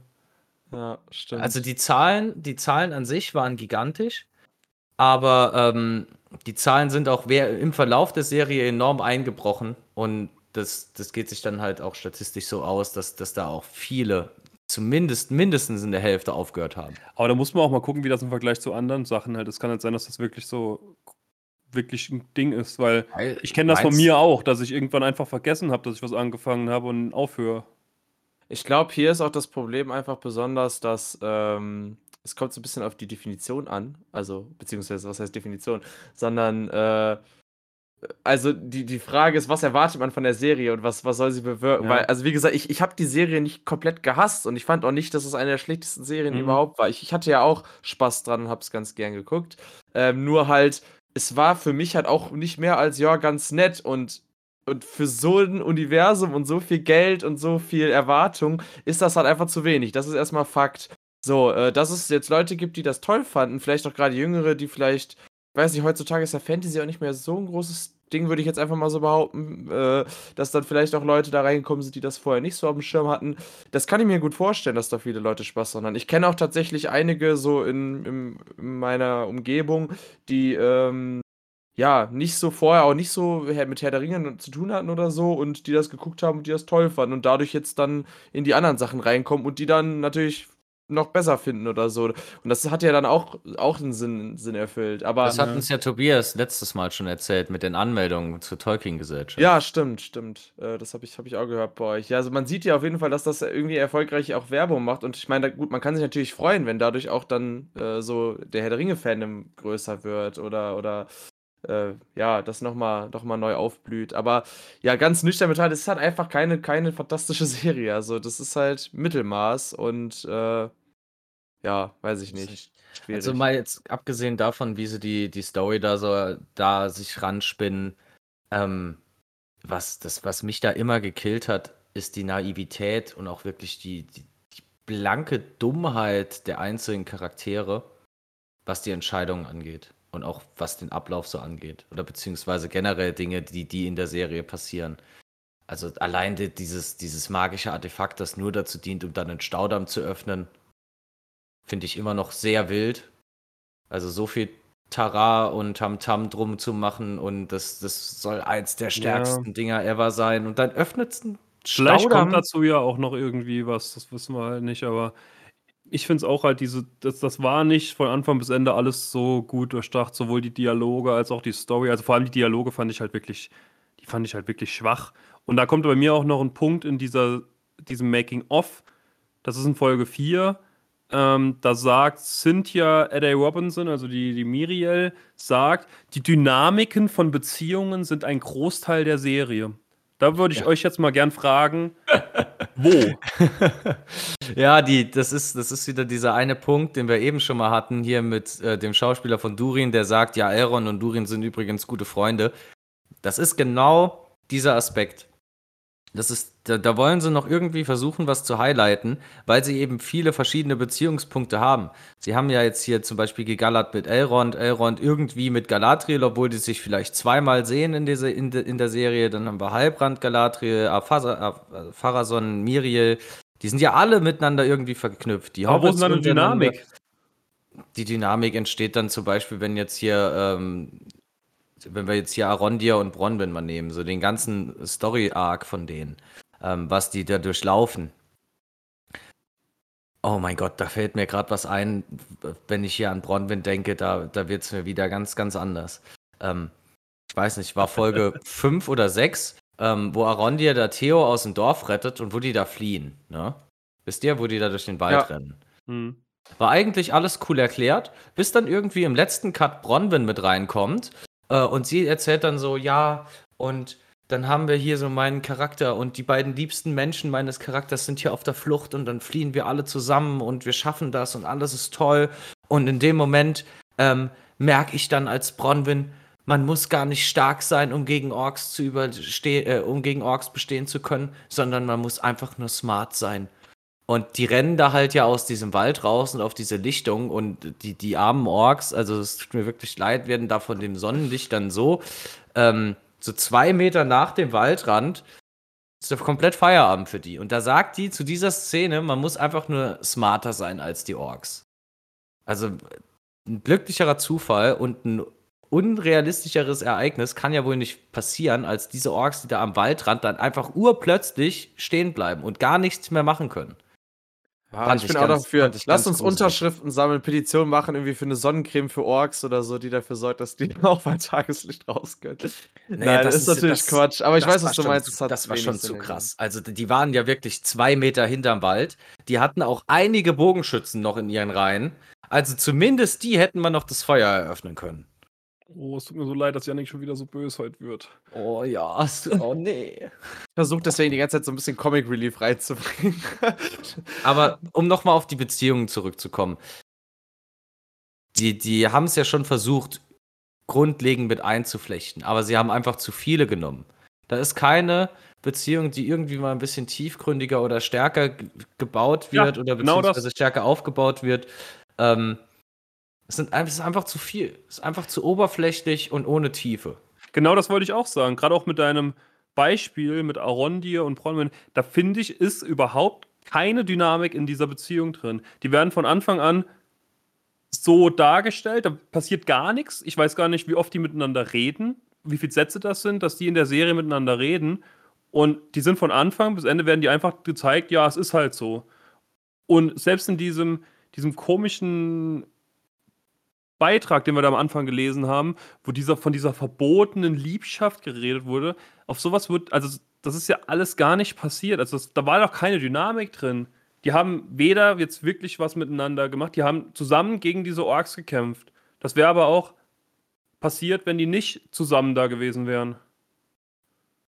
Ja, stimmt. Also die Zahlen, die Zahlen an sich waren gigantisch, aber ähm, die Zahlen sind auch im Verlauf der Serie enorm eingebrochen und das, das geht sich dann halt auch statistisch so aus, dass, dass da auch viele zumindest mindestens in der Hälfte aufgehört haben. Aber da muss man auch mal gucken, wie das im Vergleich zu anderen Sachen halt. Es kann halt sein, dass das wirklich so wirklich ein Ding ist, weil ich kenne das von mir auch, dass ich irgendwann einfach vergessen habe, dass ich was angefangen habe und aufhöre. Ich glaube, hier ist auch das Problem einfach besonders, dass ähm, es kommt so ein bisschen auf die Definition an, also beziehungsweise was heißt Definition, sondern äh, also die, die Frage ist, was erwartet man von der Serie und was, was soll sie bewirken? Ja. Weil, also wie gesagt, ich, ich habe die Serie nicht komplett gehasst und ich fand auch nicht, dass es eine der schlechtesten Serien mhm. überhaupt war. Ich, ich hatte ja auch Spaß dran und habe es ganz gern geguckt. Ähm, nur halt, es war für mich halt auch nicht mehr als, ja, ganz nett und, und für so ein Universum und so viel Geld und so viel Erwartung ist das halt einfach zu wenig. Das ist erstmal Fakt. So, äh, dass es jetzt Leute gibt, die das toll fanden, vielleicht auch gerade Jüngere, die vielleicht, ich weiß nicht, heutzutage ist ja Fantasy auch nicht mehr so ein großes Ding, würde ich jetzt einfach mal so behaupten, äh, dass dann vielleicht auch Leute da reingekommen sind, die das vorher nicht so auf dem Schirm hatten. Das kann ich mir gut vorstellen, dass da viele Leute Spaß haben. Ich kenne auch tatsächlich einige so in, in, in meiner Umgebung, die ähm, ja nicht so vorher auch nicht so mit Herr der Ringe zu tun hatten oder so und die das geguckt haben und die das toll fanden und dadurch jetzt dann in die anderen Sachen reinkommen und die dann natürlich noch besser finden oder so. Und das hat ja dann auch, auch einen Sinn, Sinn erfüllt. Aber, das hat uns ja Tobias letztes Mal schon erzählt mit den Anmeldungen zur Tolkien-Gesellschaft. Ja, stimmt, stimmt. Äh, das habe ich, hab ich auch gehört bei euch. Ja, also man sieht ja auf jeden Fall, dass das irgendwie erfolgreich auch Werbung macht. Und ich meine, gut, man kann sich natürlich freuen, wenn dadurch auch dann äh, so der Herr der Ringe-Fandom größer wird oder, oder äh, ja, das nochmal noch mal neu aufblüht. Aber ja, ganz nüchtern betrachtet, es ist halt einfach keine, keine fantastische Serie. Also, das ist halt Mittelmaß und äh, ja, weiß ich nicht. Schwierig. Also mal jetzt abgesehen davon, wie sie die, die Story da so da sich ranspinnen, ähm, was, das, was mich da immer gekillt hat, ist die Naivität und auch wirklich die, die, die blanke Dummheit der einzelnen Charaktere, was die Entscheidungen angeht und auch was den Ablauf so angeht. Oder beziehungsweise generell Dinge, die, die in der Serie passieren. Also allein dieses, dieses magische Artefakt, das nur dazu dient, um dann einen Staudamm zu öffnen finde ich immer noch sehr wild. Also so viel Tara und Tamtam -Tam drum zu machen und das, das soll eins der stärksten ja. Dinger ever sein. Und dann öffnet es ein Vielleicht Staudamm. kommt dazu ja auch noch irgendwie was, das wissen wir halt nicht, aber ich finde es auch halt diese, das, das war nicht von Anfang bis Ende alles so gut durchdacht, sowohl die Dialoge als auch die Story. Also vor allem die Dialoge fand ich halt wirklich, die fand ich halt wirklich schwach. Und da kommt bei mir auch noch ein Punkt in dieser, diesem Making-of. Das ist in Folge 4. Ähm, da sagt Cynthia Eddie Robinson, also die, die Miriel, sagt, die Dynamiken von Beziehungen sind ein Großteil der Serie. Da würde ich ja. euch jetzt mal gern fragen, wo? ja, die, das, ist, das ist wieder dieser eine Punkt, den wir eben schon mal hatten, hier mit äh, dem Schauspieler von Durin, der sagt, ja, Elrond und Durin sind übrigens gute Freunde. Das ist genau dieser Aspekt. Das ist, da, da, wollen sie noch irgendwie versuchen, was zu highlighten, weil sie eben viele verschiedene Beziehungspunkte haben. Sie haben ja jetzt hier zum Beispiel gegallert mit Elrond, Elrond irgendwie mit Galadriel, obwohl die sich vielleicht zweimal sehen in, diese, in, de, in der Serie. Dann haben wir Halbrand, Galadriel, Pharason, Miriel. Die sind ja alle miteinander irgendwie verknüpft. Die Aber wo ist dann eine Dynamik? Die Dynamik entsteht dann zum Beispiel, wenn jetzt hier ähm, wenn wir jetzt hier Arondir und Bronwyn mal nehmen, so den ganzen Story-Arc von denen, ähm, was die da durchlaufen. Oh mein Gott, da fällt mir gerade was ein, wenn ich hier an Bronwyn denke, da, da wird es mir wieder ganz, ganz anders. Ähm, ich weiß nicht, war Folge 5 oder 6, ähm, wo Arondir da Theo aus dem Dorf rettet und wo die da fliehen. Ne? Wisst ihr, wo die da durch den Wald ja. rennen? Hm. War eigentlich alles cool erklärt, bis dann irgendwie im letzten Cut Bronwyn mit reinkommt und sie erzählt dann so, ja, und dann haben wir hier so meinen Charakter und die beiden liebsten Menschen meines Charakters sind hier auf der Flucht und dann fliehen wir alle zusammen und wir schaffen das und alles ist toll. Und in dem Moment ähm, merke ich dann als Bronwyn, man muss gar nicht stark sein, um gegen Orks zu überstehen, äh, um gegen Orks bestehen zu können, sondern man muss einfach nur smart sein. Und die rennen da halt ja aus diesem Wald raus und auf diese Lichtung und die, die armen Orks, also es tut mir wirklich leid, werden da von dem Sonnenlicht dann so, ähm, so zwei Meter nach dem Waldrand, ist doch komplett Feierabend für die. Und da sagt die zu dieser Szene, man muss einfach nur smarter sein als die Orks. Also ein glücklicherer Zufall und ein unrealistischeres Ereignis kann ja wohl nicht passieren, als diese Orks, die da am Waldrand dann einfach urplötzlich stehen bleiben und gar nichts mehr machen können. Ja, ich, bin auch dafür. Lass uns Unterschriften sammeln, Petitionen machen, irgendwie für eine Sonnencreme für Orks oder so, die dafür sorgt, dass die auch bei Tageslicht raus können. Nee, Nein, das, ist natürlich das, Quatsch. Aber ich weiß, was du meinst. Zu, das war schon zu krass. Also, die waren ja wirklich zwei Meter hinterm Wald. Die hatten auch einige Bogenschützen noch in ihren Reihen. Also, zumindest die hätten man noch das Feuer eröffnen können. Oh, es tut mir so leid, dass Janik schon wieder so böse heute wird. Oh ja, oh nee. Ich versuche deswegen die ganze Zeit so ein bisschen Comic Relief reinzubringen. Aber um nochmal auf die Beziehungen zurückzukommen. Die, die haben es ja schon versucht, grundlegend mit einzuflechten, aber sie haben einfach zu viele genommen. Da ist keine Beziehung, die irgendwie mal ein bisschen tiefgründiger oder stärker gebaut wird ja, oder genau beziehungsweise genau stärker aufgebaut wird. Ähm, es, ist einfach zu viel. Es ist einfach zu oberflächlich und ohne Tiefe. Genau das wollte ich auch sagen. Gerade auch mit deinem Beispiel mit Arondir und Bronwyn, da finde ich, ist überhaupt keine Dynamik in dieser Beziehung drin. Die werden von Anfang an so dargestellt, da passiert gar nichts. Ich weiß gar nicht, wie oft die miteinander reden, wie viele Sätze das sind, dass die in der Serie miteinander reden. Und die sind von Anfang bis Ende werden die einfach gezeigt, ja, es ist halt so. Und selbst in diesem, diesem komischen Beitrag, den wir da am Anfang gelesen haben, wo dieser von dieser verbotenen Liebschaft geredet wurde, auf sowas wird, also das ist ja alles gar nicht passiert. Also das, da war doch keine Dynamik drin. Die haben weder jetzt wirklich was miteinander gemacht, die haben zusammen gegen diese Orks gekämpft. Das wäre aber auch passiert, wenn die nicht zusammen da gewesen wären.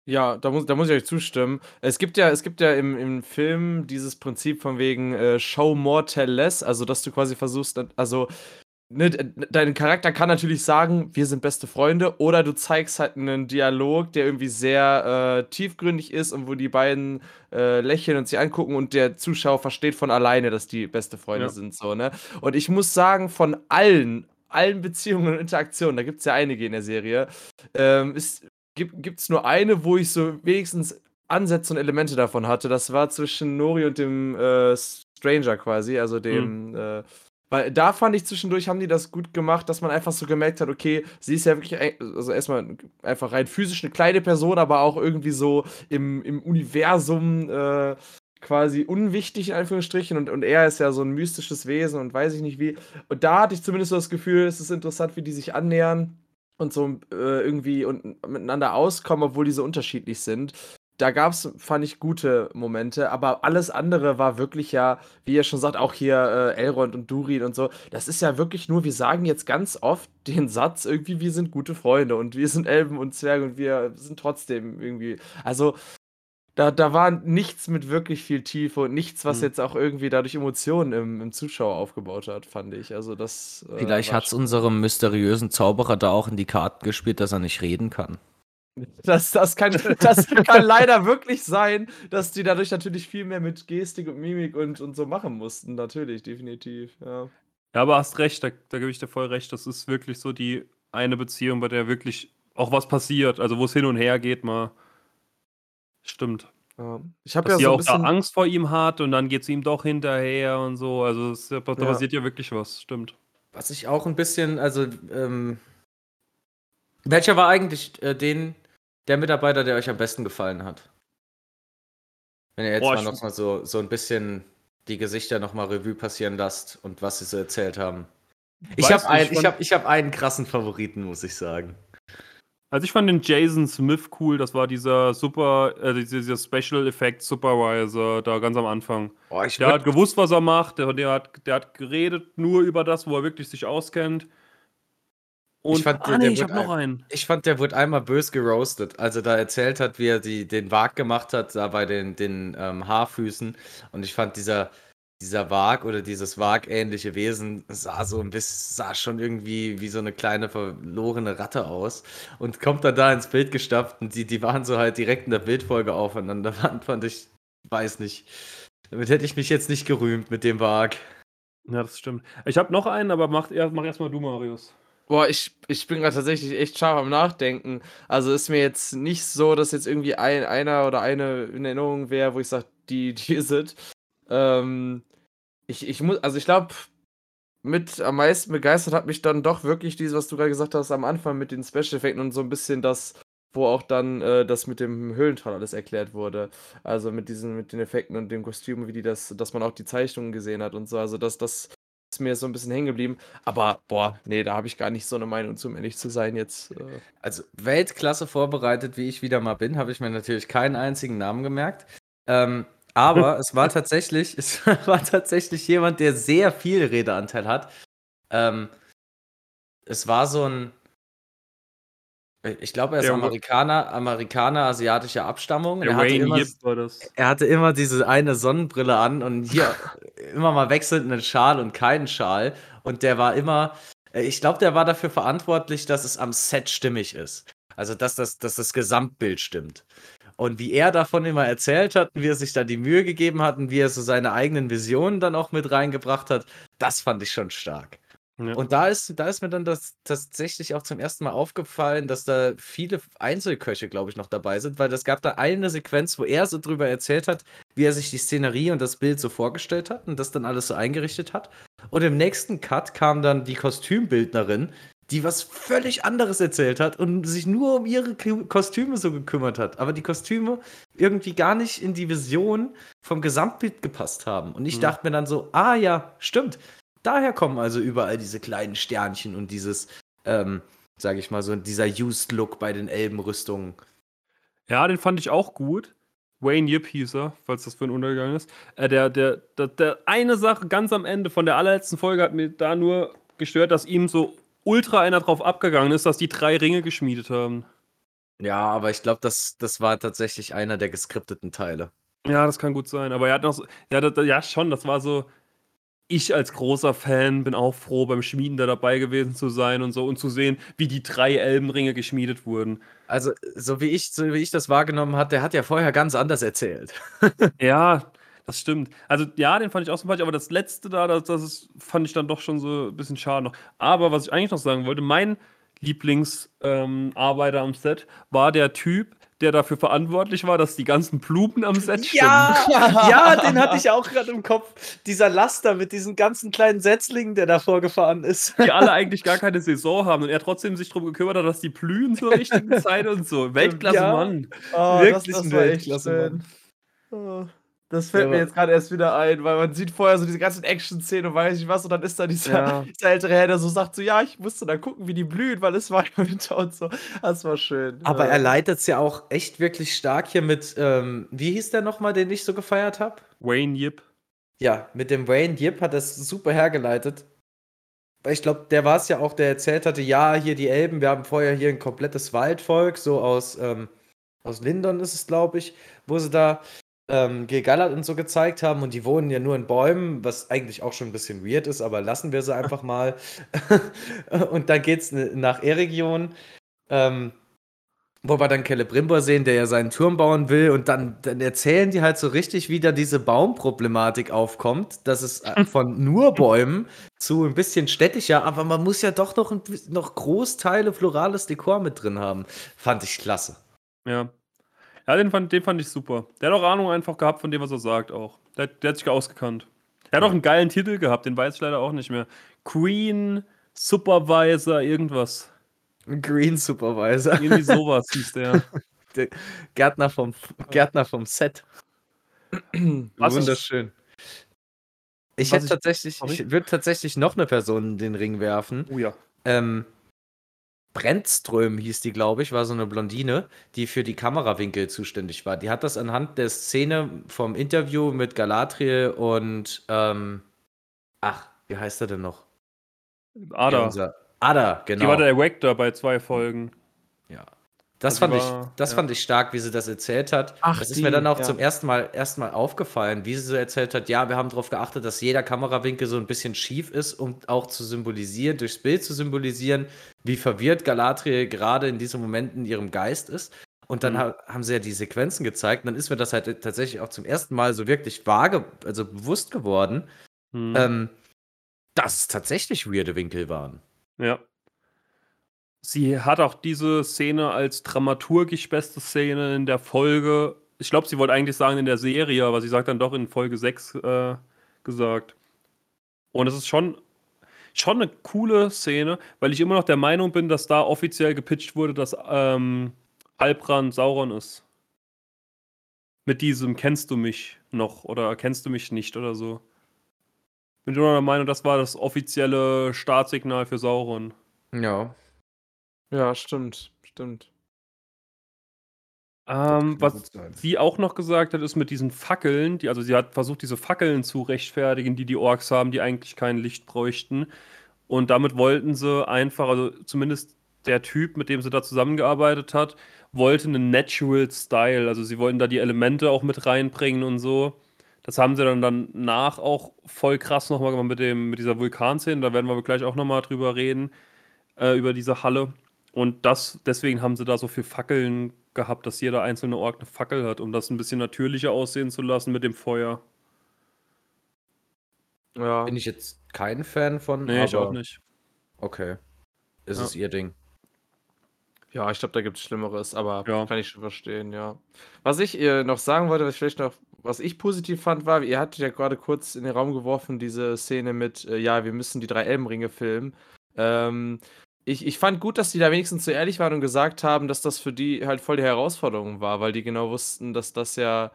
Ja, da muss, da muss ich euch zustimmen. Es gibt ja, es gibt ja im, im Film dieses Prinzip von wegen äh, Show more, tell less, also dass du quasi versuchst, also ne, dein Charakter kann natürlich sagen, wir sind beste Freunde, oder du zeigst halt einen Dialog, der irgendwie sehr äh, tiefgründig ist und wo die beiden äh, lächeln und sich angucken und der Zuschauer versteht von alleine, dass die beste Freunde ja. sind, so, ne? Und ich muss sagen, von allen, allen Beziehungen und Interaktionen, da gibt es ja einige in der Serie, ähm, ist, gibt es nur eine, wo ich so wenigstens Ansätze und Elemente davon hatte. Das war zwischen Nori und dem äh, Stranger quasi, also dem, mhm. Weil da fand ich zwischendurch, haben die das gut gemacht, dass man einfach so gemerkt hat, okay, sie ist ja wirklich, also erstmal einfach rein physisch eine kleine Person, aber auch irgendwie so im, im Universum äh, quasi unwichtig in Anführungsstrichen und, und er ist ja so ein mystisches Wesen und weiß ich nicht wie. Und da hatte ich zumindest so das Gefühl, es ist interessant, wie die sich annähern. und so äh, irgendwie und miteinander auskommen, obwohl die so unterschiedlich sind. Da gab es, fand ich, gute Momente, aber alles andere war wirklich ja, wie ihr schon sagt, auch hier äh, Elrond und Durin und so. Das ist ja wirklich nur, wir sagen jetzt ganz oft den Satz irgendwie, wir sind gute Freunde und wir sind Elben und Zwerge und wir sind trotzdem irgendwie. Also, da, da war nichts mit wirklich viel Tiefe und nichts, was Mhm. jetzt auch irgendwie dadurch Emotionen im, im Zuschauer aufgebaut hat, fand ich. Also das. äh, Vielleicht hat es unserem mysteriösen Zauberer da auch in die Karten gespielt, dass er nicht reden kann. Das, das, kann, das kann leider wirklich sein, dass die dadurch natürlich viel mehr mit Gestik und Mimik und, und so machen mussten. Natürlich, definitiv. Ja. Ja, aber hast recht, da, da gebe ich dir voll recht. Das ist wirklich so die eine Beziehung, bei der wirklich auch was passiert. Also wo es hin und her geht, mal. Stimmt. Ja. Ich habe Dass ja sie so ein auch bisschen. da Angst vor ihm hat und dann geht sie ihm doch hinterher und so. Also es, da Ja. passiert ja wirklich was, stimmt. Was ich auch ein bisschen, also, ähm, welcher war eigentlich äh, den, der Mitarbeiter, der euch am besten gefallen hat? Wenn ihr jetzt Boah, mal ich- noch mal so, so ein bisschen die Gesichter noch mal Revue passieren lasst und was sie so erzählt haben. Ich habe ein, ich hab, ich hab einen krassen Favoriten, muss ich sagen. Also ich fand den Jason Smith cool, das war dieser super, äh, dieser Special Effect Supervisor da ganz am Anfang. Ich Der hat gewusst, was er macht, der, der, hat, der hat geredet nur über das, wo er wirklich sich auskennt. Und Ich fand, ah, der- nee, ich hab noch einen. Ich fand, der wurde einmal bös geroastet, als er da erzählt hat, wie er die, den Wag gemacht hat, da bei den, den ähm, Haarfüßen. Und ich fand, dieser, dieser Wag oder dieses Wag-ähnliche Wesen sah so ein bisschen, sah schon irgendwie wie so eine kleine verlorene Ratte aus. Und kommt dann da ins Bild gestapft und die, die waren so halt direkt in der Bildfolge aufeinander. Fand, fand ich, weiß nicht. Damit hätte ich mich jetzt nicht gerühmt mit dem Wag. Ja, das stimmt. Ich habe noch einen, aber mach, mach erstmal du, Marius. Boah, ich, ich bin gerade tatsächlich echt scharf am Nachdenken. Also ist mir jetzt nicht so, dass jetzt irgendwie ein, einer oder eine in Erinnerung wäre, wo ich sage, die, die ist es. Ähm, ich, ich muss, also ich glaube, mit am meisten begeistert hat mich dann doch wirklich dieses, was du gerade gesagt hast, am Anfang mit den Special Effekten und so ein bisschen das, wo auch dann äh, das mit dem Höhlentroll alles erklärt wurde. Also mit diesen, mit den Effekten und dem Kostüm, wie die das, dass man auch die Zeichnungen gesehen hat und so. Also das, das ist mir so ein bisschen hängen geblieben. Aber boah, nee, da habe ich gar nicht so eine Meinung zu, um ehrlich zu sein jetzt. Äh, Also Weltklasse vorbereitet, wie ich wieder mal bin, habe ich mir natürlich keinen einzigen Namen gemerkt. Ähm, aber es war tatsächlich, es war tatsächlich jemand, der sehr viel Redeanteil hat. Ähm, es war so ein, ich glaube, er ist Der Amerikaner, Amerikaner asiatischer Abstammung. Der er, hatte Wayne immer, Yip war das. er hatte immer diese eine Sonnenbrille an und hier immer mal wechselnd einen Schal und keinen Schal. Und der war immer, äh, ich glaube, der war dafür verantwortlich, dass es am Set stimmig ist. Also, dass das, dass das Gesamtbild stimmt. Und wie er davon immer erzählt hat und wie er sich da die Mühe gegeben hat und wie er so seine eigenen Visionen dann auch mit reingebracht hat, das fand ich schon stark. Ja. Und da ist, da ist mir dann das tatsächlich auch zum ersten Mal aufgefallen, dass da viele Einzelköche, glaube ich, noch dabei sind, weil es gab da eine Sequenz, wo er so drüber erzählt hat, wie er sich die Szenerie und das Bild so vorgestellt hat und das dann alles so eingerichtet hat. Und im nächsten Cut kam dann die Kostümbildnerin, die was völlig anderes erzählt hat und sich nur um ihre Kostüme so gekümmert hat. Aber die Kostüme irgendwie gar nicht in die Vision vom Gesamtbild gepasst haben. Und ich Mhm. dachte mir dann so, ah ja, stimmt. Daher kommen also überall diese kleinen Sternchen und dieses, ähm, sag ich mal, so dieser Used Look bei den Elbenrüstungen. Ja, den fand ich auch gut. Wayne Yip hieß er, falls das für ein Untergang ist. Äh, der, der, der, der eine Sache ganz am Ende von der allerletzten Folge hat mir da nur gestört, dass ihm so ultra einer drauf abgegangen ist, dass die drei Ringe geschmiedet haben. Ja, aber ich glaube, das, das war tatsächlich einer der geskripteten Teile. Ja, das kann gut sein. Aber er hat noch so, ja, das, ja schon, das war so. Ich als großer Fan bin auch froh, beim Schmieden da dabei gewesen zu sein und so und zu sehen, wie die drei Elbenringe geschmiedet wurden. Also, so wie ich, so wie ich das wahrgenommen habe, der hat ja vorher ganz anders erzählt. Ja, das stimmt. Also, ja, den fand ich auch sympathisch, aber das letzte da, das, das fand ich dann doch schon so ein bisschen schade noch. Aber was ich eigentlich noch sagen wollte, mein Lieblingsarbeiter am Set war der Typ, der dafür verantwortlich war, dass die ganzen Blumen am Set stimmen. ja, den hatte ich auch gerade im Kopf. Dieser Laster mit diesen ganzen kleinen Setzlingen, der da vorgefahren ist. die alle eigentlich gar keine Saison haben und er trotzdem sich darum gekümmert hat, dass die blühen zur richtigen Zeit und so. Weltklasse Ja. Mann. Oh, Wirklich ein war echt Weltklasse-Mann. schön. Oh. Das fällt Ja, mir jetzt gerade erst wieder ein, weil man sieht vorher so diese ganzen Action-Szenen und weiß nicht was und dann ist da dieser, Ja. dieser ältere Herr, der so sagt so, ja, ich musste da gucken, wie die blühen, weil es war ja Winter und so. Das war schön. Aber Ja. er leitet es ja auch echt wirklich stark hier mit, ähm, wie hieß der nochmal, den ich so gefeiert habe? Wayne Yip. Ja, mit dem Wayne Yip hat das super hergeleitet. Weil Ich glaube, der war es ja auch, der erzählt hatte, ja, hier die Elben, wir haben vorher hier ein komplettes Waldvolk, so aus, ähm, aus Lindon ist es, glaube ich, wo sie da ähm, gegallert und so gezeigt haben und die wohnen ja nur in Bäumen, was eigentlich auch schon ein bisschen weird ist, aber lassen wir sie einfach mal. und dann geht's nach Eregion, ähm, wo wir dann Celebrimbor sehen, der ja seinen Turm bauen will und dann, dann erzählen die halt so richtig, wie da diese Baumproblematik aufkommt, dass es äh, von nur Bäumen zu ein bisschen städtischer, aber man muss ja doch noch, ein, noch Großteile florales Dekor mit drin haben. Fand ich klasse. Ja. Ja, den fand, den fand ich super. Der hat auch Ahnung einfach gehabt von dem, was er sagt auch. Der, der hat sich ausgekannt. Er hat auch einen geilen Titel gehabt, den weiß ich leider auch nicht mehr. Queen Supervisor irgendwas. Green Supervisor. Irgendwie sowas hieß der. Gärtner vom, Gärtner vom Set. Was Wunderschön. Ich hätte ich- tatsächlich, Sorry? ich würde tatsächlich noch eine Person in den Ring werfen. Oh ja. Ähm, Brentström hieß die, glaube ich, war so eine Blondine, die für die Kamerawinkel zuständig war. Die hat das anhand der Szene vom Interview mit Galadriel und ähm, ach, wie heißt er denn noch? Ada. Ada, Die genau. war der Director bei zwei Folgen. Ja. Das, Also fand, die ich, war- das ja. fand ich stark, wie sie das erzählt hat. Ach, das ist die, mir dann auch ja. zum ersten Mal, ersten Mal aufgefallen, wie sie so erzählt hat, ja, wir haben darauf geachtet, dass jeder Kamerawinkel so ein bisschen schief ist, um auch zu symbolisieren, durchs Bild zu symbolisieren, wie verwirrt Galadriel gerade in diesem Moment in ihrem Geist ist. Und dann Mhm. ha haben sie ja die Sequenzen gezeigt. Und dann ist mir das halt tatsächlich auch zum ersten Mal so wirklich vage, also bewusst geworden, Hm. ähm, dass es tatsächlich weirde Winkel waren. Ja. Sie hat auch diese Szene als dramaturgisch beste Szene in der Folge. Ich glaube, sie wollte eigentlich sagen in der Serie, aber sie sagt dann doch in Folge 6 äh, gesagt. Und es ist schon, schon eine coole Szene, weil ich immer noch der Meinung bin, dass da offiziell gepitcht wurde, dass ähm, Halbrand Sauron ist. Mit diesem kennst du mich noch oder kennst du mich nicht oder so. Bin immer noch der Meinung, das war das offizielle Startsignal für Sauron. Ja. Ja, stimmt, stimmt. Ähm, was sie auch noch gesagt hat, ist mit diesen Fackeln, die, also sie hat versucht, diese Fackeln zu rechtfertigen, die die Orks haben, die eigentlich kein Licht bräuchten. Und damit wollten sie einfach, also zumindest der Typ, mit dem sie da zusammengearbeitet hat, wollte einen Natural Style. Also sie wollten da die Elemente auch mit reinbringen und so. Das haben sie dann danach auch voll krass nochmal gemacht mit, dem, mit dieser Vulkanszene. Da werden wir gleich auch nochmal drüber reden, äh, über diese Halle. Und das, deswegen haben sie da so viel Fackeln gehabt, dass jeder einzelne Ork eine Fackel hat, um das ein bisschen natürlicher aussehen zu lassen mit dem Feuer. Ja. Bin ich jetzt kein Fan von, Nee, ich auch aber nicht. okay. Ist Ja. es ihr Ding. Ja, ich glaube, da gibt es Schlimmeres, aber Ja. kann ich schon verstehen, ja. Was ich äh, noch sagen wollte, was ich vielleicht noch, was ich positiv fand, war, ihr hattet ja gerade kurz in den Raum geworfen, diese Szene mit, äh, ja, wir müssen die drei Elbenringe filmen. Ähm, ich, ich fand gut, dass die da wenigstens so ehrlich waren und gesagt haben, dass das für die halt voll die Herausforderung war, weil die genau wussten, dass das ja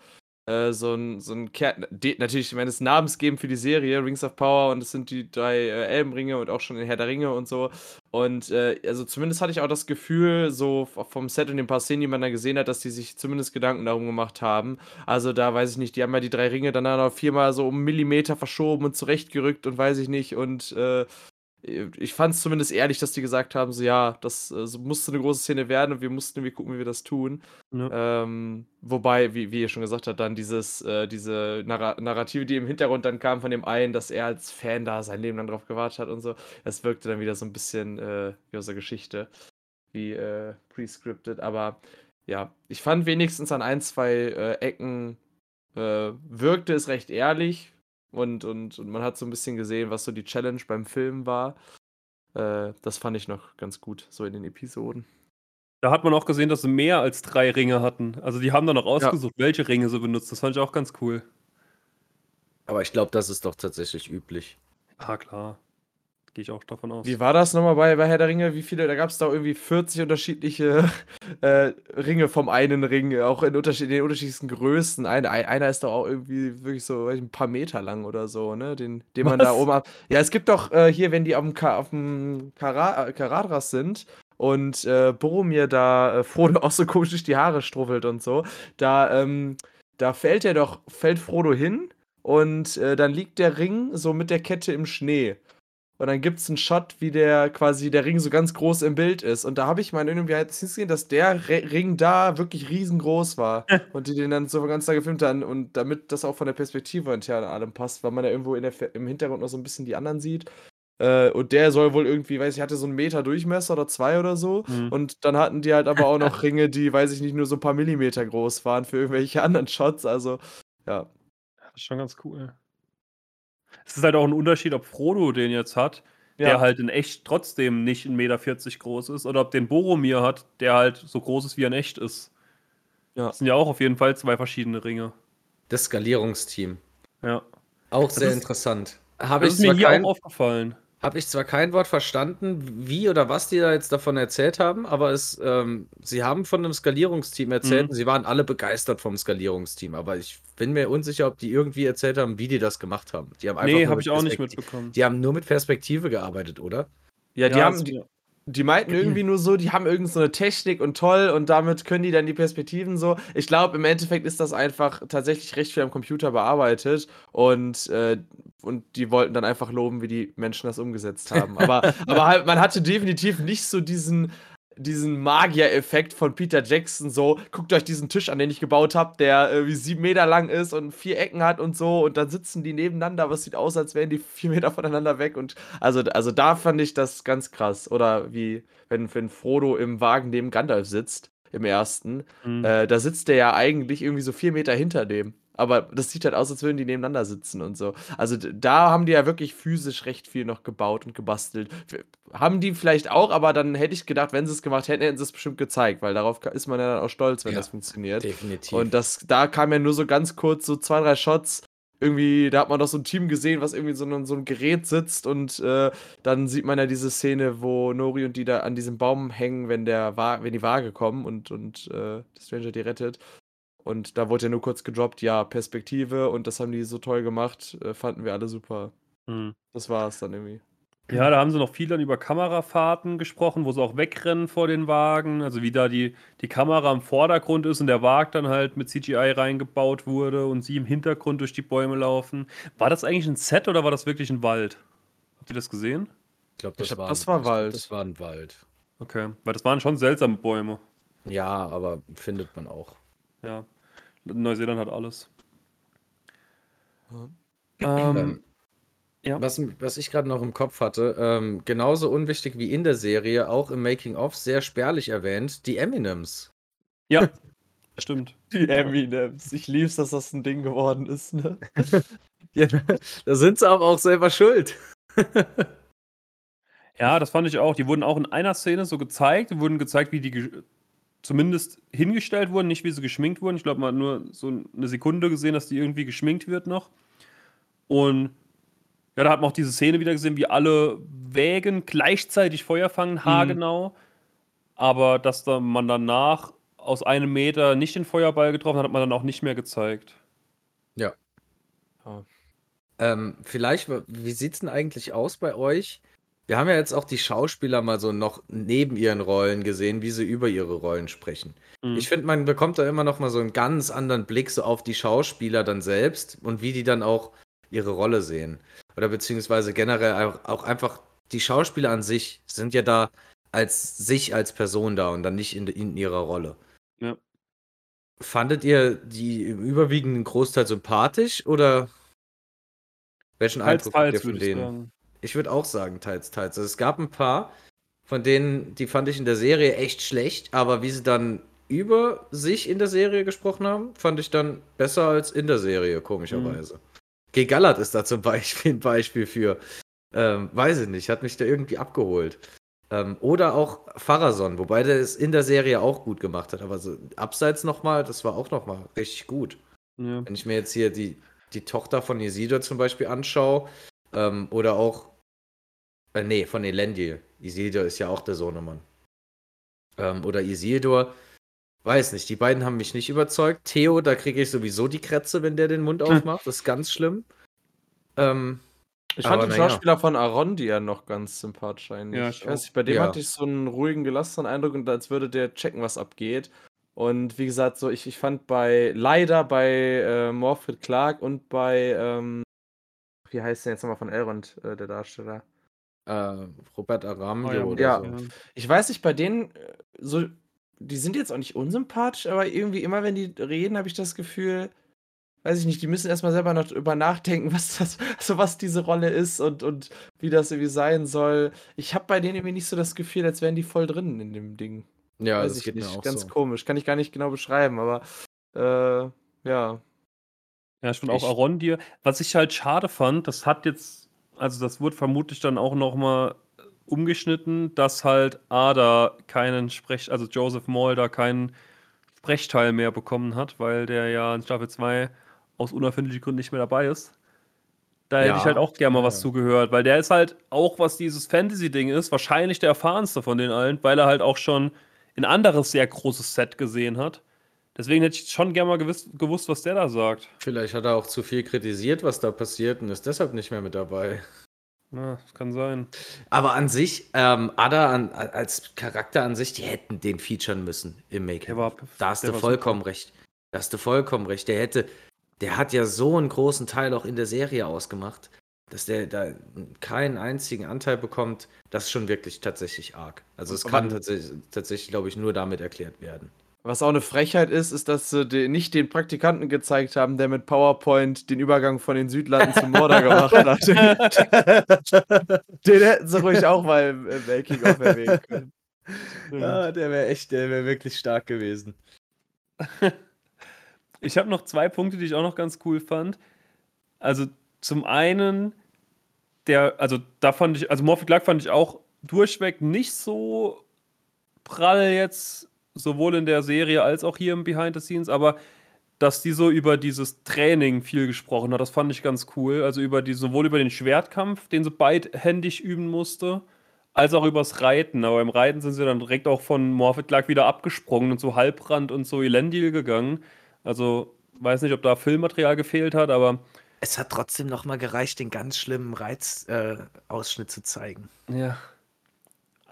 äh, so ein, so ein die, natürlich, ich meine, es namensgebend für die Serie, Rings of Power und es sind die drei äh, Elbenringe und auch schon in Herr der Ringe und so. Und äh, also zumindest hatte ich auch das Gefühl, so vom Set und den paar Szenen, die man da gesehen hat, dass die sich zumindest Gedanken darum gemacht haben. Also da weiß ich nicht, die haben ja die drei Ringe dann noch viermal so um Millimeter verschoben und zurechtgerückt und weiß ich nicht. Und äh, ich fand es zumindest ehrlich, dass die gesagt haben, so ja, das äh, so musste eine große Szene werden und wir mussten irgendwie gucken, wie wir das tun. Ja. Ähm, wobei, wie, wie ihr schon gesagt habt, dann dieses, äh, diese Narra Narrative, die im Hintergrund dann kam von dem einen, dass er als Fan da sein Leben lang drauf gewartet hat und so, das wirkte dann wieder so ein bisschen äh, wie aus der Geschichte, wie äh, pre-scripted. Aber ja, ich fand wenigstens an ein, zwei äh, Ecken äh, wirkte es recht ehrlich und, und, und man hat so ein bisschen gesehen, was so die Challenge beim Film war. Äh, das fand ich noch ganz gut, so in den Episoden. Da hat man auch gesehen, dass sie mehr als drei Ringe hatten. Also die haben dann noch ausgesucht, welche Ringe sie benutzt. Das fand ich auch ganz cool. Aber ich glaube, das ist doch tatsächlich üblich. Ah, klar. Gehe ich auch davon aus. Wie war das nochmal bei, bei Herr der Ringe? Wie viele? Da gab es da irgendwie 40 unterschiedliche äh, Ringe vom einen Ring, auch in, unterschied den unterschiedlichsten Größen. Ein, einer ist doch auch irgendwie wirklich so ein paar Meter lang oder so, ne? Den, den man da oben hat. Ja, es gibt doch äh, hier, wenn die auf dem, Ka auf dem Kara Karadras sind und äh, Boromir da äh, Frodo auch so komisch durch die Haare struffelt und so, da, ähm, da fällt er doch, fällt Frodo hin und äh, dann liegt der Ring so mit der Kette im Schnee. Und dann gibt es einen Shot, wie der quasi der Ring so ganz groß im Bild ist. Und da habe ich mal irgendwie gesehen, dass der Re Ring da wirklich riesengroß war. und die den dann so ganz da gefilmt haben. Und damit das auch von der Perspektive intern allem passt, weil man ja irgendwo der, im Hintergrund noch so ein bisschen die anderen sieht. Äh, und der soll wohl irgendwie, weiß ich, hatte so einen Meter Durchmesser oder zwei oder so. Mhm. Und dann hatten die halt aber auch noch Ringe, die, weiß ich nicht, nur so ein paar Millimeter groß waren für irgendwelche anderen Shots. Also, ja. Das ist schon ganz cool. Es ist halt auch ein Unterschied, ob Frodo den jetzt hat, ja. der halt in echt trotzdem nicht 1,40 Meter groß ist, oder ob den Boromir hat, der halt so groß ist, wie er in echt ist. Ja. Das sind ja auch auf jeden Fall zwei verschiedene Ringe. Das Skalierungsteam. Ja. Auch sehr ist, interessant. Habe ich ist mir hier kein, auch aufgefallen. Habe ich zwar kein Wort verstanden, wie oder was die da jetzt davon erzählt haben, aber es, ähm, sie haben von einem Skalierungsteam erzählt mhm. und sie waren alle begeistert vom Skalierungsteam. Aber ich bin mir unsicher, ob die irgendwie erzählt haben, wie die das gemacht haben. Die haben nee, habe ich auch nicht mitbekommen. Die haben nur mit Perspektive gearbeitet, oder? Ja, die ja, haben. Die, die meinten irgendwie nur so, die haben irgend so eine Technik und toll und damit können die dann die Perspektiven so. Ich glaube, im Endeffekt ist das einfach tatsächlich recht viel am Computer bearbeitet und, äh, und die wollten dann einfach loben, wie die Menschen das umgesetzt haben. Aber, aber halt, man hatte definitiv nicht so diesen diesen Magier-Effekt von Peter Jackson so, guckt euch diesen Tisch an, den ich gebaut habe, der äh, wie sieben Meter lang ist und vier Ecken hat und so und dann sitzen die nebeneinander, aber es sieht aus, als wären die vier Meter voneinander weg und also, also da fand ich das ganz krass. Oder wie, wenn, wenn Frodo im Wagen neben Gandalf sitzt, im ersten, mhm. äh, da sitzt der ja eigentlich irgendwie so vier Meter hinter dem. Aber das sieht halt aus, als würden die nebeneinander sitzen und so. Also da haben die ja wirklich physisch recht viel noch gebaut und gebastelt. Haben die vielleicht auch, aber dann hätte ich gedacht, wenn sie es gemacht hätten, hätten sie es bestimmt gezeigt, weil darauf ist man ja dann auch stolz, wenn ja, das funktioniert. Definitiv. Und das, da kam ja nur so ganz kurz so zwei, drei Shots. Irgendwie, da hat man doch so ein Team gesehen, was irgendwie so ein, so ein Gerät sitzt und äh, dann sieht man ja diese Szene, wo Nori und die da an diesem Baum hängen, wenn der wenn die Waage kommen und, und äh, Stranger die rettet. Und da wurde ja nur kurz gedroppt, ja, Perspektive und das haben die so toll gemacht, äh, fanden wir alle super. Mhm. Das war es dann irgendwie. Ja, da haben sie noch viel dann über Kamerafahrten gesprochen, wo sie auch wegrennen vor den Wagen. Also wie da die, die Kamera im Vordergrund ist und der Wagen dann halt mit CGI reingebaut wurde und sie im Hintergrund durch die Bäume laufen. War das eigentlich ein Set oder war das wirklich ein Wald? Habt ihr das gesehen? Ich glaube, das, war, das war Wald. Das war ein Wald. Okay, weil das waren schon seltsame Bäume. Ja, aber findet man auch. Ja. Neuseeland hat alles. Ähm, ähm, ja. was, was ich gerade noch im Kopf hatte, ähm, genauso unwichtig wie in der Serie, auch im Making-of sehr spärlich erwähnt, die Eminems. Ja, stimmt. Die Eminems. Ich lieb's, dass das ein Ding geworden ist, ne? ja, da sind sie aber auch selber schuld. ja, das fand ich auch. Die wurden auch in einer Szene so gezeigt, die wurden gezeigt, wie die zumindest hingestellt wurden, nicht wie sie geschminkt wurden. Ich glaube, man hat nur so eine Sekunde gesehen, dass die irgendwie geschminkt wird noch. Und ja, da hat man auch diese Szene wieder gesehen, wie alle Wägen gleichzeitig Feuer fangen, haargenau. Mhm. Aber dass da man danach aus einem Meter nicht den Feuerball getroffen hat, hat man dann auch nicht mehr gezeigt. Ja. Oh. Ähm, vielleicht, wie sieht es denn eigentlich aus bei euch? Wir haben ja jetzt auch die Schauspieler mal so noch neben ihren Rollen gesehen, wie sie über ihre Rollen sprechen. Mhm. Ich finde, man bekommt da immer noch mal so einen ganz anderen Blick so auf die Schauspieler dann selbst und wie die dann auch ihre Rolle sehen. Oder beziehungsweise generell auch, einfach die Schauspieler an sich sind ja da als sich als Person da und dann nicht in, in ihrer Rolle. Ja. Fandet ihr die im überwiegenden Großteil sympathisch oder welchen Eindruck habt ihr von denen? Ich würde auch sagen, teils, teils. Also es gab ein paar, von denen, die fand ich in der Serie echt schlecht, aber wie sie dann über sich in der Serie gesprochen haben, fand ich dann besser als in der Serie, komischerweise. Mhm. G. Gallert ist da zum Beispiel ein Beispiel für. Ähm, weiß ich nicht, hat mich da irgendwie abgeholt. Ähm, oder auch Farason, wobei der es in der Serie auch gut gemacht hat. Aber so abseits nochmal, das war auch nochmal richtig gut. Ja. Wenn ich mir jetzt hier die, die Tochter von Isidor zum Beispiel anschaue, ähm, oder auch Äh, nee, von Elendil. Isildur ist ja auch der Sohnemann. Ähm, oder Isildur. Weiß nicht, die beiden haben mich nicht überzeugt. Theo, da kriege ich sowieso die Krätze, wenn der den Mund aufmacht. Das ist ganz schlimm. Ähm, Ich fand den na ja. Schauspieler von Arondia noch ganz sympathisch eigentlich. Ja, ich ich weiß nicht, bei dem Ja. hatte ich so einen ruhigen, gelassenen Eindruck und als würde der checken, was abgeht. Und wie gesagt, so ich, ich fand bei leider bei äh, Morfred Clark und bei ähm, wie heißt der jetzt nochmal von Elrond, äh, der Darsteller? Äh, Robert Aramio Oh oder ja. so. Ich weiß nicht, bei denen äh, so, die sind jetzt auch nicht unsympathisch, aber irgendwie immer, wenn die reden, habe ich das Gefühl, weiß ich nicht, die müssen erstmal selber noch drüber nachdenken, was das, also was diese Rolle ist und, und wie das irgendwie sein soll. Ich habe bei denen irgendwie nicht so das Gefühl, als wären die voll drin in dem Ding. Ja, weiß das ich geht nicht. mir auch Ganz so. komisch. Kann ich gar nicht genau beschreiben, aber äh, ja. Ja, ich finde auch Ich- Arondir. Was ich halt schade fand, das hat jetzt, also das wird vermutlich dann auch noch mal umgeschnitten, dass halt Ada keinen Sprech, also Joseph Maul da keinen Sprechteil mehr bekommen hat, weil der ja in Staffel 2 aus unerfindlichen Gründen nicht mehr dabei ist. Da hätte Ja, ich halt auch gerne mal was ja. zugehört, weil der ist halt auch, was dieses Fantasy-Ding ist, wahrscheinlich der erfahrenste von den allen, weil er halt auch schon ein anderes sehr großes Set gesehen hat. Deswegen hätte ich schon gerne mal gewiss, gewusst, was der da sagt. Vielleicht hat er auch zu viel kritisiert, was da passiert und ist deshalb nicht mehr mit dabei. Ja, das kann sein. Aber an sich, ähm, Ada an, als Charakter an sich, die hätten den featuren müssen im war, Da hast du vollkommen recht. Da hast du vollkommen recht. Der hätte, der hat ja so einen großen Teil auch in der Serie ausgemacht, dass der da keinen einzigen Anteil bekommt. Das ist schon wirklich tatsächlich arg. Also es kann tatsächlich, tatsächlich glaube ich, nur damit erklärt werden. Was auch eine Frechheit ist, ist, dass sie den, nicht den Praktikanten gezeigt haben, der mit PowerPoint den Übergang von den Südlanden zum Mordor gemacht hat. den hätten sie ruhig auch mal im, Making-of erwähnen können. Ja, der wäre echt, der wäre wirklich stark gewesen. Ich habe noch zwei Punkte, die ich auch noch ganz cool fand. Also zum einen, der, also da fand ich, also Morphic Clark fand ich auch durchweg nicht so prall jetzt, sowohl in der Serie als auch hier im Behind the Scenes, aber dass die so über dieses Training viel gesprochen hat, das fand ich ganz cool. Also über die, sowohl über den Schwertkampf, den sie beidhändig üben musste, als auch übers Reiten. Aber im Reiten sind sie dann direkt auch von Morphic Clark wieder abgesprungen und zu Halbrand und so Elendil gegangen. Also, weiß nicht, ob da Filmmaterial gefehlt hat, aber Es hat trotzdem noch mal gereicht, den ganz schlimmen Reizausschnitt äh, zu zeigen. Ja.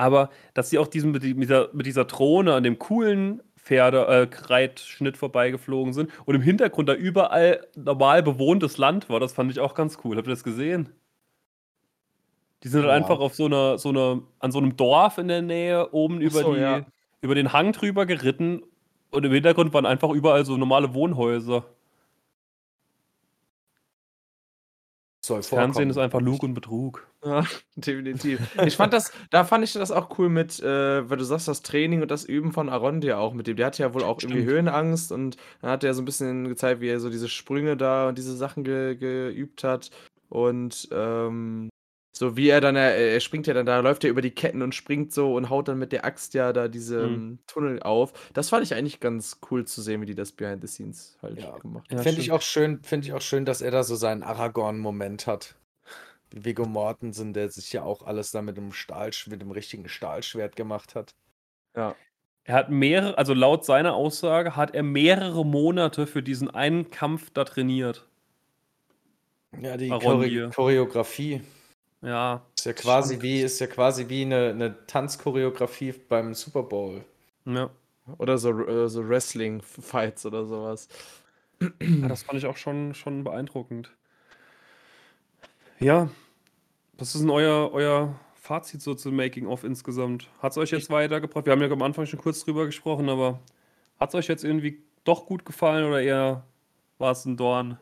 Aber dass sie auch diesen, mit, die- mit, dieser, mit dieser Drohne an dem coolen Pferde, äh, vorbeigeflogen sind und im Hintergrund da überall normal bewohntes Land war, das fand ich auch ganz cool. Habt ihr das gesehen? Die sind halt Ja. einfach auf so einer, so einer, an so einem Dorf in der Nähe oben über, so, die, ja. über den Hang drüber geritten und im Hintergrund waren einfach überall so normale Wohnhäuser. Soll Das Fernsehen ist einfach Lug. Und Betrug. Ja, definitiv. Ich fand das, da fand ich das auch cool mit, äh, weil du sagst, das Training und das Üben von Arondia auch mit dem. Der hatte ja wohl auch irgendwie Stimmt. Höhenangst und dann hat er so ein bisschen gezeigt, wie er so diese Sprünge da und diese Sachen ge geübt hat. Und ähm, so wie er dann, er, er springt ja dann, da läuft er über die Ketten und springt so und haut dann mit der Axt ja da diese Mhm. Tunnel auf. Das fand ich eigentlich ganz cool zu sehen, wie die das Behind the Scenes halt Ja. gemacht Ja, Finde ich auch schön, finde ich auch schön, dass er da so seinen Aragorn-Moment hat. Wie Viggo Mortensen, der sich ja auch alles da mit dem Stahl, mit dem richtigen Stahlschwert gemacht hat. Ja. Er hat mehrere, also laut seiner Aussage, hat er mehrere Monate für diesen einen Kampf da trainiert. Ja, die. Chore Choreografie Ja, ist ja quasi wie, ist ja quasi wie eine, eine Tanzchoreografie beim Super Bowl. ja. Oder so, äh, so Wrestling-Fights oder sowas. Ja, das fand ich auch schon, schon beeindruckend. Ja, was ist denn euer, euer Fazit so zum Making-of insgesamt? Hat es euch jetzt weitergebracht? Wir haben ja am Anfang schon kurz drüber gesprochen, aber hat es euch jetzt irgendwie doch gut gefallen oder eher war es ein Dorn?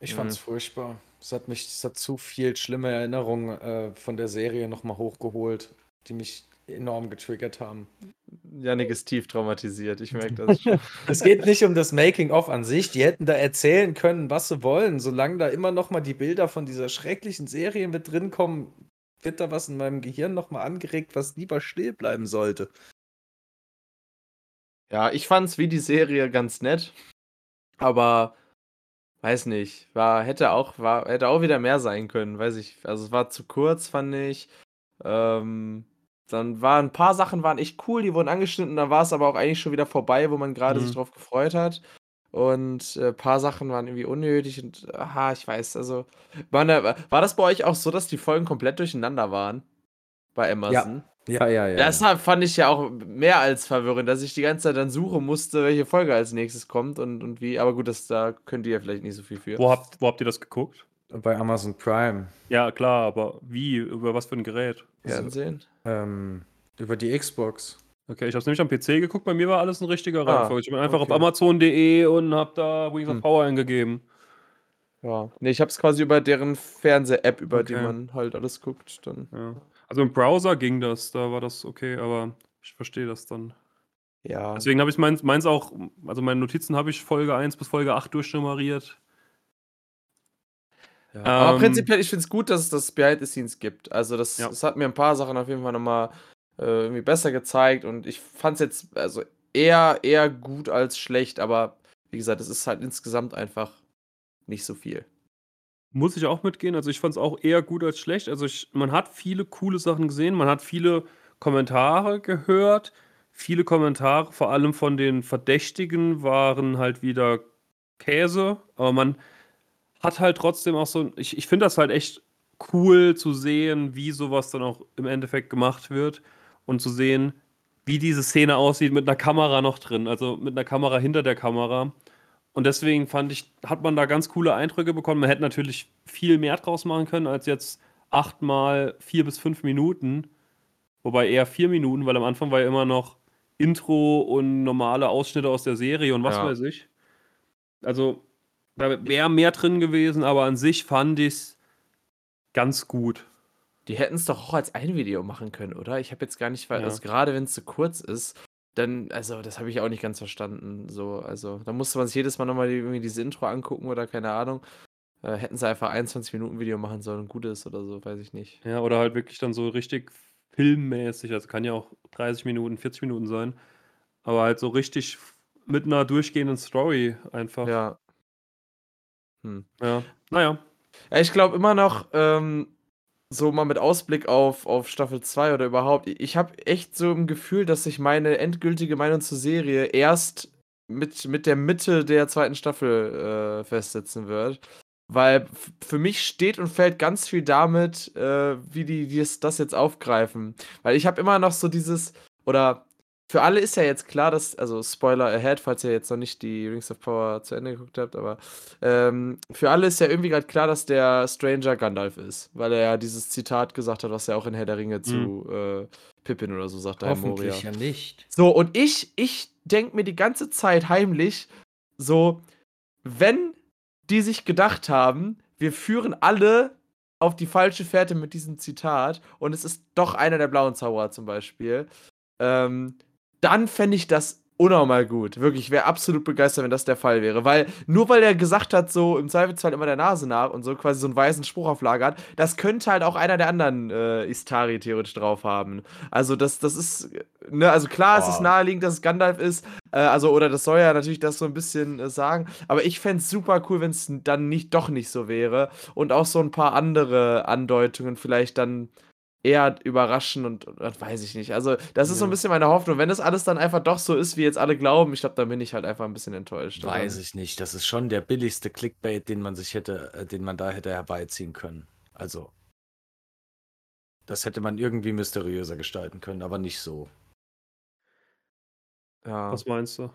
Ich Mhm. fand's furchtbar. Es hat mich, es hat zu viel schlimme Erinnerungen äh, von der Serie nochmal hochgeholt, die mich enorm getriggert haben. Janik ist tief traumatisiert, ich merke das schon. Es geht nicht um das Making-of an sich. Die hätten da erzählen können, was sie wollen. Solange da immer noch mal die Bilder von dieser schrecklichen Serie mit drin kommen, wird da was in meinem Gehirn noch mal angeregt, was lieber still bleiben sollte. Ja, ich fand's wie die Serie ganz nett, aber weiß nicht, war, hätte auch, war, hätte auch wieder mehr sein können, weiß ich. Also es war zu kurz, fand ich. Ähm, dann waren ein paar Sachen waren echt cool, die wurden angeschnitten, dann war es aber auch eigentlich schon wieder vorbei, wo man gerade Mhm. sich drauf gefreut hat. Und äh, ein paar Sachen waren irgendwie unnötig und aha, ich weiß, also da, war das bei euch auch so, dass die Folgen komplett durcheinander waren? Bei Amazon? Ja, ja, ja. Das hat- fand ich ja auch mehr als verwirrend, dass ich die ganze Zeit dann suchen musste, welche Folge als nächstes kommt und, und wie. Aber gut, das, da könnt ihr ja vielleicht nicht so viel für. Wo habt, wo habt ihr das geguckt? Bei Amazon Prime. Ja, klar, aber wie? Über was für ein Gerät? Fernsehen? Ähm, über die Xbox. Okay, ich habe nämlich am PC geguckt, bei mir war alles ein richtiger Ah, Reihenfolge. Ich bin einfach okay. auf Amazon.de und habe da Wings of Hm. Power eingegeben. Ja. Nee, ich hab's quasi über deren Fernseh-App, über die Okay. man halt alles guckt. Dann. Ja. Also im Browser ging das, da war das okay, aber ich verstehe das dann. Ja. Deswegen habe ich meins, meins auch, also meine Notizen habe ich Folge 1 bis Folge 8 durchnummeriert. Ja. Aber Ähm, prinzipiell, ich finde es gut, dass es das Behind the Scenes gibt. Also, das, Ja. das hat mir ein paar Sachen auf jeden Fall nochmal äh, irgendwie besser gezeigt und ich fand es jetzt also eher, eher gut als schlecht, aber wie gesagt, es ist halt insgesamt einfach nicht so viel. Muss ich auch mitgehen. Also ich fand es auch eher gut als schlecht. Also ich, man hat viele coole Sachen gesehen, man hat viele Kommentare gehört. Viele Kommentare, vor allem von den Verdächtigen, waren halt wieder Käse. Aber man hat halt trotzdem auch so, ich, ich finde das halt echt cool zu sehen, wie sowas dann auch im Endeffekt gemacht wird und zu sehen, wie diese Szene aussieht mit einer Kamera noch drin, also mit einer Kamera hinter der Kamera. Und deswegen fand ich, hat man da ganz coole Eindrücke bekommen. Man hätte natürlich viel mehr draus machen können als jetzt achtmal vier bis fünf Minuten. Wobei eher vier Minuten, weil am Anfang war ja immer noch Intro und normale Ausschnitte aus der Serie und was Ja. weiß ich. Also, da wäre mehr drin gewesen, aber an sich fand ich es ganz gut. Die hätten es doch auch als ein Video machen können, oder? Ich habe jetzt gar nicht, weil Ja. also gerade wenn es zu kurz ist, dann, also das habe ich auch nicht ganz verstanden. So, also da musste man sich jedes Mal nochmal irgendwie diese Intro angucken oder keine Ahnung. Äh, hätten sie einfach 21 Minuten Video machen sollen und gut ist oder so, weiß ich nicht. Ja, oder halt wirklich dann so richtig filmmäßig. Also kann ja auch 30 Minuten, 40 Minuten sein. Aber halt so richtig mit einer durchgehenden Story einfach. Ja. Hm. Ja. Naja. Ja, ich glaube immer noch, ähm, so mal mit Ausblick auf, auf Staffel 2 oder überhaupt, ich habe echt so im Gefühl, dass sich meine endgültige Meinung zur Serie erst mit, mit der Mitte der zweiten Staffel äh, festsetzen wird. Weil für mich steht und fällt ganz viel damit, äh, wie die es das jetzt aufgreifen. Weil ich habe immer noch so dieses, oder für alle ist ja jetzt klar, dass, also Spoiler ahead, falls ihr jetzt noch nicht die Rings of Power zu Ende geguckt habt, aber ähm, für alle ist ja irgendwie gerade klar, dass der Stranger Gandalf ist, weil er ja dieses Zitat gesagt hat, was er auch in Herr der Ringe zu äh, Pippin oder so sagt. Hoffentlich ja nicht. So, und ich, ich denke mir die ganze Zeit heimlich, so, wenn die sich gedacht haben, wir führen alle auf die falsche Fährte mit diesem Zitat und es ist doch einer der blauen Zauberer zum Beispiel, ähm, dann fände ich das unnormal gut. Wirklich, ich wäre absolut begeistert, wenn das der Fall wäre. Weil, nur weil er gesagt hat, so im Zweifelsfall immer der Nase nach und so quasi so einen weißen Spruch auf Lager hat, das könnte halt auch einer der anderen äh, Istari theoretisch drauf haben. Also, das, das ist, ne, also klar, es ist naheliegend, dass es Gandalf ist, äh, also, oder das soll ja natürlich das so ein bisschen äh, sagen, aber ich fände es super cool, wenn es dann nicht, doch nicht so wäre und auch so ein paar andere Andeutungen vielleicht dann eher überraschen und, und, und weiß ich nicht. Also, das ist so ein Ja. bisschen meine Hoffnung. Wenn das alles dann einfach doch so ist, wie jetzt alle glauben, ich glaube, dann bin ich halt einfach ein bisschen enttäuscht. Weiß ich nicht. Das ist schon der billigste Clickbait, den man sich hätte, äh, den man da hätte herbeiziehen können. Also. Das hätte man irgendwie mysteriöser gestalten können, aber nicht so. Ja. Was meinst du?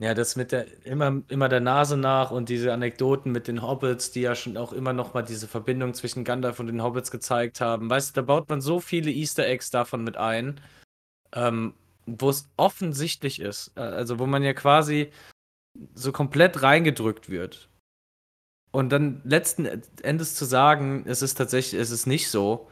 Ja, das mit der immer, immer der Nase nach und diese Anekdoten mit den Hobbits, die ja schon auch immer noch mal diese Verbindung zwischen Gandalf und den Hobbits gezeigt haben. Weißt du, da baut man so viele Easter Eggs davon mit ein, ähm, wo es offensichtlich ist. Äh, Also wo man ja quasi so komplett reingedrückt wird. Und dann letzten Endes zu sagen, es ist tatsächlich, es ist nicht so,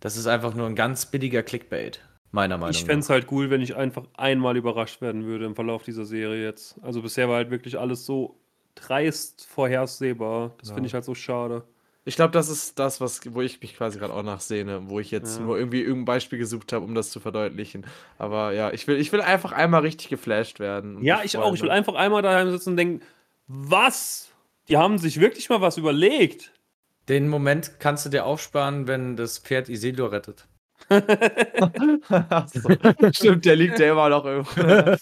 das ist einfach nur ein ganz billiger Clickbait, meiner Meinung Ich fände nach. es halt cool, wenn ich einfach einmal überrascht werden würde im Verlauf dieser Serie jetzt. Also bisher war halt wirklich alles so dreist vorhersehbar. Das Ja. finde ich halt so schade. Ich glaube, das ist das, was, wo ich mich quasi gerade auch nachsehne, wo ich jetzt Ja. nur irgendwie irgendein Beispiel gesucht habe, um das zu verdeutlichen. Aber ja, ich will, ich will einfach einmal richtig geflasht werden. Ja, ich auch. Ich will einfach einmal daheim sitzen und denken, was Die haben sich wirklich mal was überlegt. Den Moment kannst du dir aufsparen, wenn das Pferd Isildur rettet. So. Stimmt, der liegt ja immer noch irgendwo.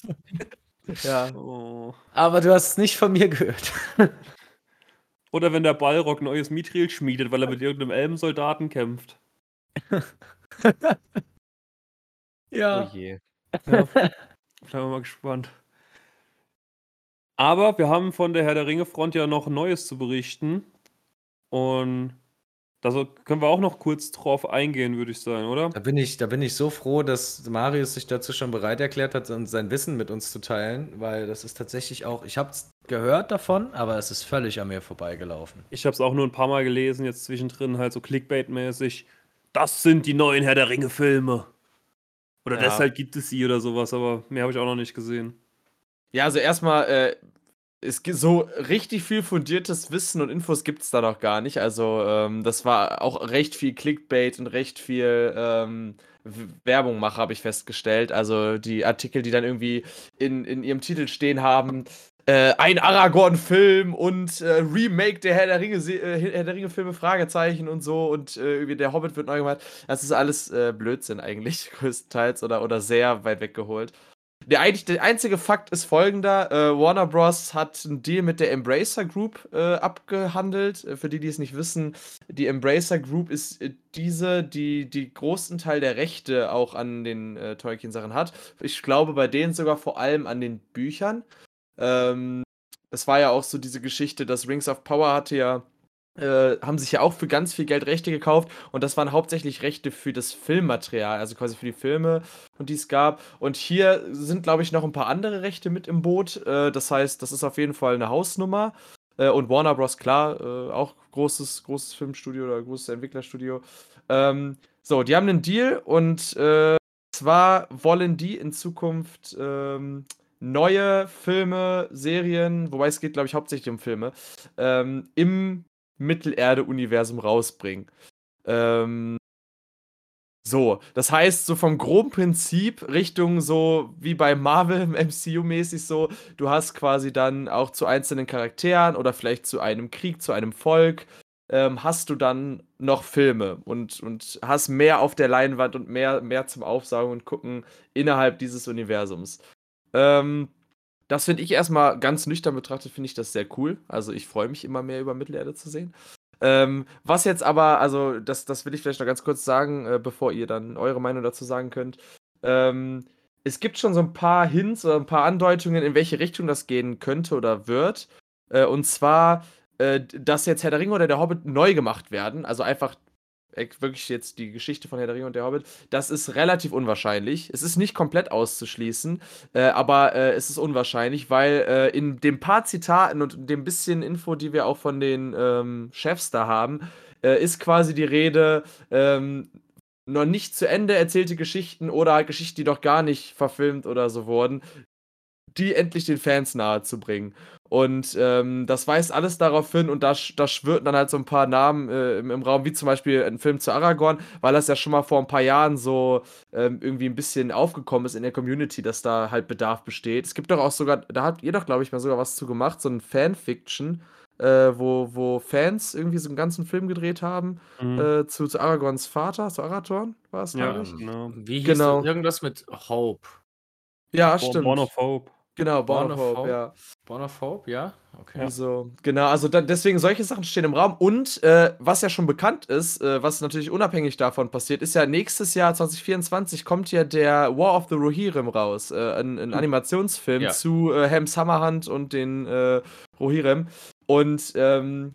ja. Oh. Aber du hast es nicht von mir gehört. Oder wenn der Ballrock neues Mithril schmiedet, weil er mit irgendeinem Elbensoldaten kämpft. ja. Oh je. Ja, bleiben wir mal gespannt. Aber wir haben von der Herr der Ringe Front ja noch Neues zu berichten. Und da können wir auch noch kurz drauf eingehen, würde ich sagen, oder? Da bin ich, da bin ich so froh, dass Marius sich dazu schon bereit erklärt hat, sein Wissen mit uns zu teilen, weil das ist tatsächlich auch, ich habe es gehört davon, aber es ist völlig an mir vorbeigelaufen. Ich habe es auch nur ein paar Mal gelesen, jetzt zwischendrin halt so Clickbait-mäßig. Das sind die neuen Herr der Ringe-Filme. Oder ja. deshalb gibt es sie oder sowas, aber mehr habe ich auch noch nicht gesehen. Ja, also erstmal, äh, es gibt so richtig viel fundiertes Wissen und Infos gibt es da noch gar nicht. Also, ähm, das war auch recht viel Clickbait und recht viel ähm, Werbung mache, habe ich festgestellt. Also, die Artikel, die dann irgendwie in, in ihrem Titel stehen haben, äh, ein Aragorn-Film und äh, Remake der Herr der Ringe, äh, Ringe-Filme, Fragezeichen und so und äh, der Hobbit wird neu gemacht. Das ist alles äh, Blödsinn eigentlich, größtenteils oder, oder sehr weit weggeholt. Der, eigentlich, der einzige Fakt ist folgender: äh, Warner Bros. hat einen Deal mit der Embracer Group äh, abgehandelt. Äh, für die, die es nicht wissen, die Embracer Group ist äh, diese, die die großen Teil der Rechte auch an den äh, Tolkien-Sachen hat. Ich glaube bei denen sogar vor allem an den Büchern. Ähm, es war ja auch so diese Geschichte, dass Rings of Power hatte ja äh, haben sich ja auch für ganz viel Geld Rechte gekauft und das waren hauptsächlich Rechte für das Filmmaterial, also quasi für die Filme, und die es gab. Und hier sind, glaube ich, noch ein paar andere Rechte mit im Boot. Äh, das heißt, das ist auf jeden Fall eine Hausnummer. Äh, und Warner Bros. klar, äh, auch großes, großes Filmstudio oder großes Entwicklerstudio. Ähm, so, die haben einen Deal und äh, zwar wollen die in Zukunft ähm, neue Filme, Serien, wobei es geht, glaube ich, hauptsächlich um Filme, ähm, im Mittelerde-Universum rausbringen. Ähm, so, das heißt, so vom groben Prinzip Richtung so wie bei Marvel MCU-mäßig so, du hast quasi dann auch zu einzelnen Charakteren oder vielleicht zu einem Krieg, zu einem Volk, ähm, hast du dann noch Filme und, und hast mehr auf der Leinwand und mehr, mehr zum Aufsaugen und Gucken innerhalb dieses Universums. Ähm, das finde ich erstmal ganz nüchtern betrachtet, finde ich das sehr cool. Also ich freue mich immer mehr über Mittelerde zu sehen. Ähm, was jetzt aber, also das, das will ich vielleicht noch ganz kurz sagen, äh, bevor ihr dann eure Meinung dazu sagen könnt. Ähm, es gibt schon so ein paar Hints oder ein paar Andeutungen, in welche Richtung das gehen könnte oder wird. Äh, und zwar, äh, dass jetzt Herr der Ringe oder der Hobbit neu gemacht werden. Also einfach wirklich jetzt die Geschichte von Herr der Ringe und der Hobbit, das ist relativ unwahrscheinlich. Es ist nicht komplett auszuschließen, äh, aber äh, es ist unwahrscheinlich, weil äh, in den paar Zitaten und dem bisschen Info, die wir auch von den ähm, Chefs da haben, äh, ist quasi die Rede, ähm, noch nicht zu Ende erzählte Geschichten oder Geschichten, die doch gar nicht verfilmt oder so wurden, die endlich den Fans nahe zu bringen. Und ähm, das weist alles darauf hin und da, da schwirrten dann halt so ein paar Namen äh, im, im, Raum, wie zum Beispiel ein Film zu Aragorn, weil das ja schon mal vor ein paar Jahren so ähm, irgendwie ein bisschen aufgekommen ist in der Community, dass da halt Bedarf besteht. Es gibt doch auch sogar, da habt ihr doch, glaube ich, mal sogar was zu gemacht, so ein Fanfiction, äh, wo, wo Fans irgendwie so einen ganzen Film gedreht haben mhm. äh, zu, zu Aragorns Vater, zu Arathorn war es, glaube ich. Genau. Wie hieß genau. Das? irgendwas mit Hope? Ja, Born, stimmt. Born of Hope. Genau, Born, of Hope, Hope, ja. Born of Hope, ja. Okay. Also, genau, also da, deswegen solche Sachen stehen im Raum. Und äh, was ja schon bekannt ist, äh, was natürlich unabhängig davon passiert, ist ja nächstes Jahr 2024 kommt ja der War of the Rohirrim raus. Äh, ein, ein hm. Animationsfilm ja. zu äh, Ham Summerhunt und den äh, Rohirrim. Und ähm,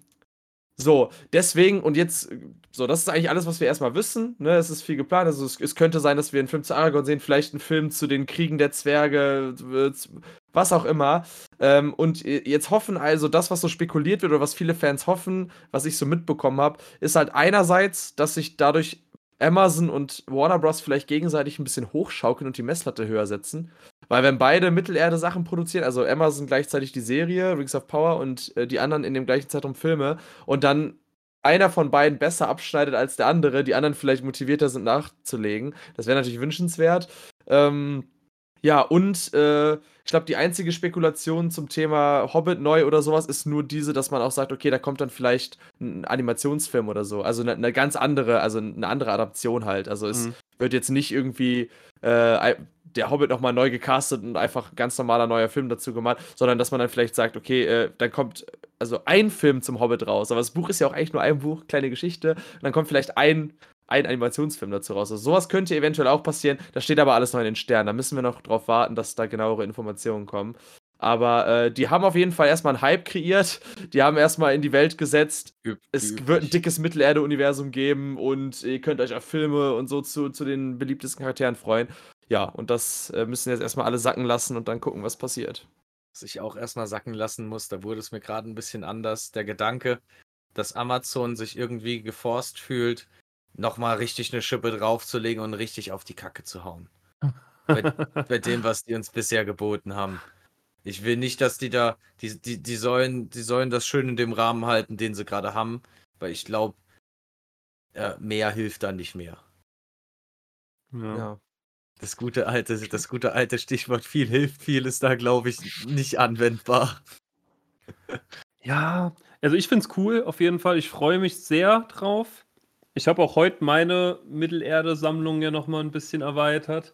so, deswegen, und jetzt, so, das ist eigentlich alles, was wir erstmal wissen. Ne? Es ist viel geplant. Also, es, es, könnte sein, dass wir einen Film zu Aragorn sehen, vielleicht einen Film zu den Kriegen der Zwerge, was auch immer. Ähm, und jetzt hoffen also, das, was so spekuliert wird oder was viele Fans hoffen, was ich so mitbekommen habe, ist halt einerseits, dass sich dadurch Amazon und Warner Bros. vielleicht gegenseitig ein bisschen hochschaukeln und die Messlatte höher setzen. Weil wenn beide Mittelerde-Sachen produzieren, also Amazon gleichzeitig die Serie, Rings of Power und äh, die anderen in dem gleichen Zeitraum Filme und dann einer von beiden besser abschneidet als der andere, die anderen vielleicht motivierter sind nachzulegen. Das wäre natürlich wünschenswert. Ähm, Ja, und äh, ich glaube, die einzige Spekulation zum Thema Hobbit neu oder sowas ist nur diese, dass man auch sagt, okay, da kommt dann vielleicht ein Animationsfilm oder so. Also eine, eine ganz andere, also eine andere Adaption halt. Also es Mhm. wird jetzt nicht irgendwie äh, der Hobbit nochmal neu gecastet und einfach ein ganz normaler neuer Film dazu gemacht, sondern dass man dann vielleicht sagt, okay, äh, dann kommt also ein Film zum Hobbit raus. Aber das Buch ist ja auch eigentlich nur ein Buch, kleine Geschichte. Und dann kommt vielleicht ein ein Animationsfilm dazu raus. Also sowas könnte eventuell auch passieren. Das steht aber alles noch in den Sternen. Da müssen wir noch drauf warten, dass da genauere Informationen kommen. Aber äh, die haben auf jeden Fall erstmal einen Hype kreiert. Die haben erstmal in die Welt gesetzt. Es wird ein dickes Mittelerde-Universum geben und ihr könnt euch auf Filme und so zu, zu den beliebtesten Charakteren freuen. Ja, und das äh, müssen jetzt erstmal alle sacken lassen und dann gucken, was passiert. Was ich auch erstmal sacken lassen muss, da wurde es mir gerade ein bisschen anders. Der Gedanke, dass Amazon sich irgendwie geforst fühlt, nochmal richtig eine Schippe draufzulegen und richtig auf die Kacke zu hauen. Bei, bei dem, was die uns bisher geboten haben. Ich will nicht, dass die da, die, die, die, sollen, die sollen das schön in dem Rahmen halten, den sie gerade haben, weil ich glaube, äh, mehr hilft da nicht mehr. Ja. Ja. Das gute alte, das gute alte Stichwort viel hilft viel ist da, glaube ich, nicht anwendbar. Ja, also ich finde es cool, auf jeden Fall. Ich freue mich sehr drauf. Ich habe auch heute meine Mittelerde-Sammlung ja nochmal ein bisschen erweitert.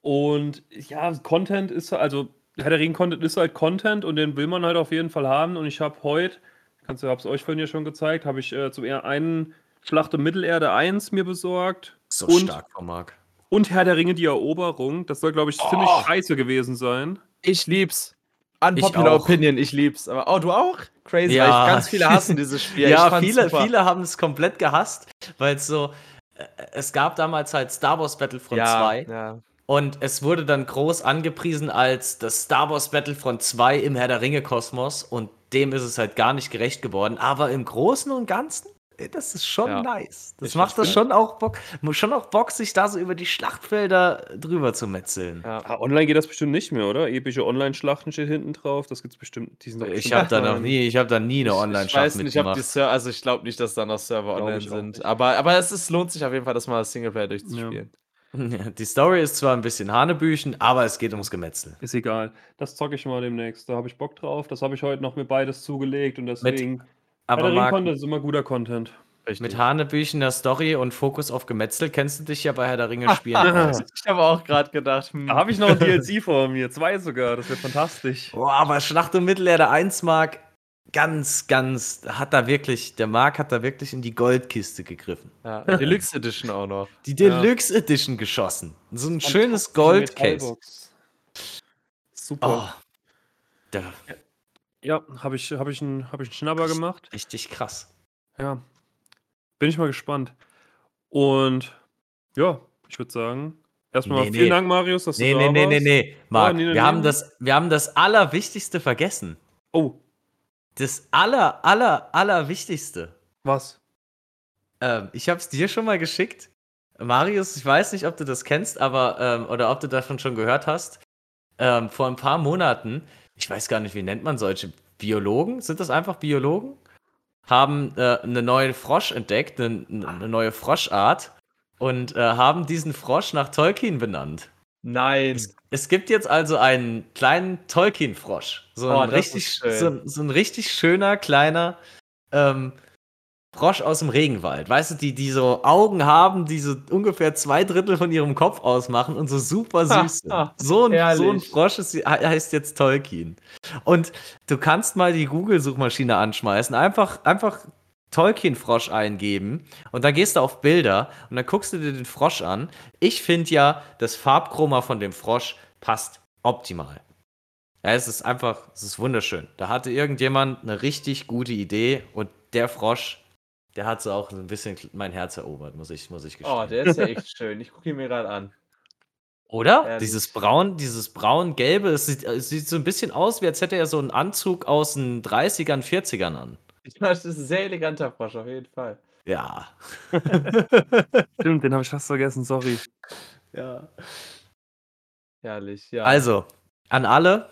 Und ja, Content ist also, Herr der Ring-Content ist halt Content und den will man halt auf jeden Fall haben. Und ich habe heute, ich habe es euch vorhin ja schon gezeigt, habe ich äh, zum einen Schlacht um Mittelerde 1 mir besorgt. So Und- stark von Marc. Und Herr der Ringe, die Eroberung. Das soll, glaube ich, ziemlich Oh. scheiße gewesen sein. Ich lieb's. Unpopular auch. Opinion, ich lieb's. Aber oh, du auch? Crazy, Ja. ich ganz viele hassen dieses Spiel. Ich Ja, viele, super. viele haben es komplett gehasst, weil es so, äh, es gab damals halt Star Wars Battlefront ja, 2 Ja. und es wurde dann groß angepriesen als das Star Wars Battlefront 2 im Herr der Ringe Kosmos und dem ist es halt gar nicht gerecht geworden, aber im Großen und Ganzen, das ist schon Ja. nice. Das Ich macht das schon auch Bock, schon auch Bock, sich da so über die Schlachtfelder drüber zu metzeln. Ja. Ah, online geht das bestimmt nicht mehr, oder? Epische Online-Schlachten steht hinten drauf. Das gibt's bestimmt. Die sind Ich bestimmt habe da noch nie, ich habe da nie eine Ich Online-Schlacht weiß nicht, ob die mitgemacht. Server, also ich glaube nicht, dass da noch Server Glaub online ich sind. Aber, aber es ist, lohnt sich auf jeden Fall, das mal als Singleplayer durchzuspielen. Ja, Die Story ist zwar ein bisschen Hanebüchen, aber es geht ums Gemetzel. Ist egal. Das zocke ich mal demnächst. Da habe ich Bock drauf. Das habe ich heute noch mir beides zugelegt und deswegen. Aber Herr der Marc, Ring-Content ist immer guter Content. mit Hanebüchen der Story und Fokus auf Gemetzel kennst du dich ja bei Herr der Ringe spielen. Ich habe auch gerade gedacht, hm, Da habe ich noch ein DLC vor mir. Zwei sogar. Das wird fantastisch. Boah, aber Schlacht um Mittelerde 1 Mark ganz, ganz, hat da wirklich, der Mark hat da wirklich in die Goldkiste gegriffen. ja, Deluxe Edition auch noch. Die Ja. Deluxe Edition geschossen. So ein schönes Goldcase. Super. Oh, der, Ja, habe ich, hab ich, einen, hab ich einen Schnapper gemacht. richtig krass. Ja. Bin ich mal gespannt. Und ja, ich würde sagen, erstmal Nee, vielen nee. Dank, Marius, dass Nee, du nee, da nee, nee, warst. nee. Marc, nee, nee, wir, nee. Haben das, wir haben das Allerwichtigste vergessen. Oh, Das aller, aller, allerwichtigste. was? Ähm, ich habe es dir schon mal geschickt. Marius, ich weiß nicht, ob du das kennst, aber ähm, oder ob du davon schon gehört hast. Ähm, vor ein paar Monaten, ich weiß gar nicht, wie nennt man solche Biologen? Sind das einfach Biologen? Haben äh, eine neue Frosch entdeckt, eine, eine neue Froschart und äh, haben diesen Frosch nach Tolkien benannt. Nein. Es gibt jetzt also einen kleinen Tolkien-Frosch. So Oh, ein, richtig, so, so ein richtig schöner, kleiner ähm, Frosch aus dem Regenwald. Weißt du, die, die so Augen haben, die so ungefähr zwei Drittel von ihrem Kopf ausmachen und so super süß sind. So ein, so ein. Frosch ist, he- heißt jetzt Tolkien. Und du kannst mal die Google-Suchmaschine anschmeißen, einfach, einfach Tolkien-Frosch eingeben und dann gehst du auf Bilder und dann guckst du dir den Frosch an. Ich finde ja, das Farbchroma von dem Frosch passt optimal. Ja, es ist einfach, es ist wunderschön. Da hatte irgendjemand eine richtig gute Idee und der Frosch, der hat so auch ein bisschen mein Herz erobert, muss ich, muss ich gestehen. Oh, der ist ja echt schön. Ich gucke ihn mir gerade an. Oder? Ehrlich. Dieses braun, dieses braun-gelbe, es sieht, es sieht so ein bisschen aus, wie als hätte er so einen Anzug aus den 30ern, 40ern an. Das ist ein sehr eleganter Frosch, auf jeden Fall. Ja. Stimmt, den habe ich fast vergessen, sorry. ja. Herrlich, ja. Also, an alle,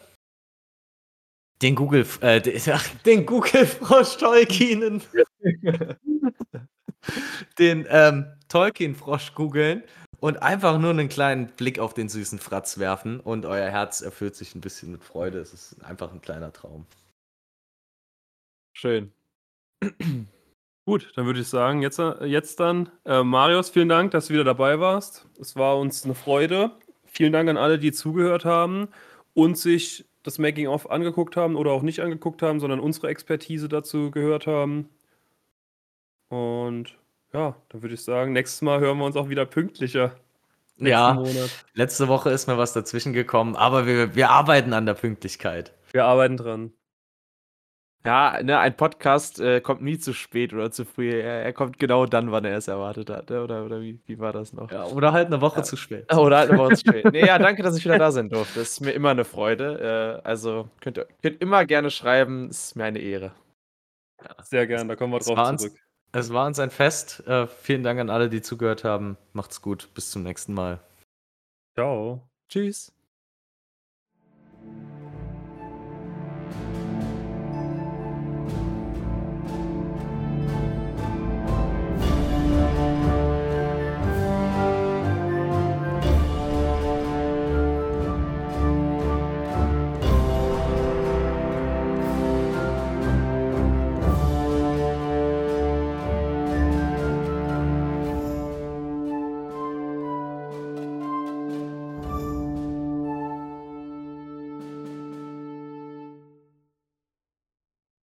den Google, äh, den, den Google Frosch Tolkienen, den ähm, Tolkien Frosch googeln und einfach nur einen kleinen Blick auf den süßen Fratz werfen und euer Herz erfüllt sich ein bisschen mit Freude. Es ist einfach ein kleiner Traum. Schön. Gut, dann würde ich sagen, jetzt, jetzt dann, äh, Marius, vielen Dank, dass du wieder dabei warst. Es war uns eine Freude. Vielen Dank an alle, die zugehört haben und sich das Making-of angeguckt haben oder auch nicht angeguckt haben, sondern unsere Expertise dazu gehört haben. Und ja, dann würde ich sagen, nächstes Mal hören wir uns auch wieder pünktlicher. Ja, Monat. letzte Woche ist mir was dazwischen gekommen, aber wir, wir arbeiten an der Pünktlichkeit. Wir arbeiten dran. Ja, ne, ein Podcast äh, kommt nie zu spät oder zu früh. Er, er kommt genau dann, wann er es erwartet hat. ne? Oder, oder wie, wie war das noch? Ja, oder halt eine Woche Ja. zu spät. Oder halt aber uns spät. Nee, ja, danke, dass ich wieder da sein durfte. Das ist mir immer eine Freude. Äh, also könnt ihr könnt immer gerne schreiben. Es ist mir eine Ehre. Sehr gern, da kommen wir drauf zurück. Es war uns ein Fest. Äh, vielen Dank an alle, die zugehört haben. Macht's gut. Bis zum nächsten Mal. Ciao. Tschüss.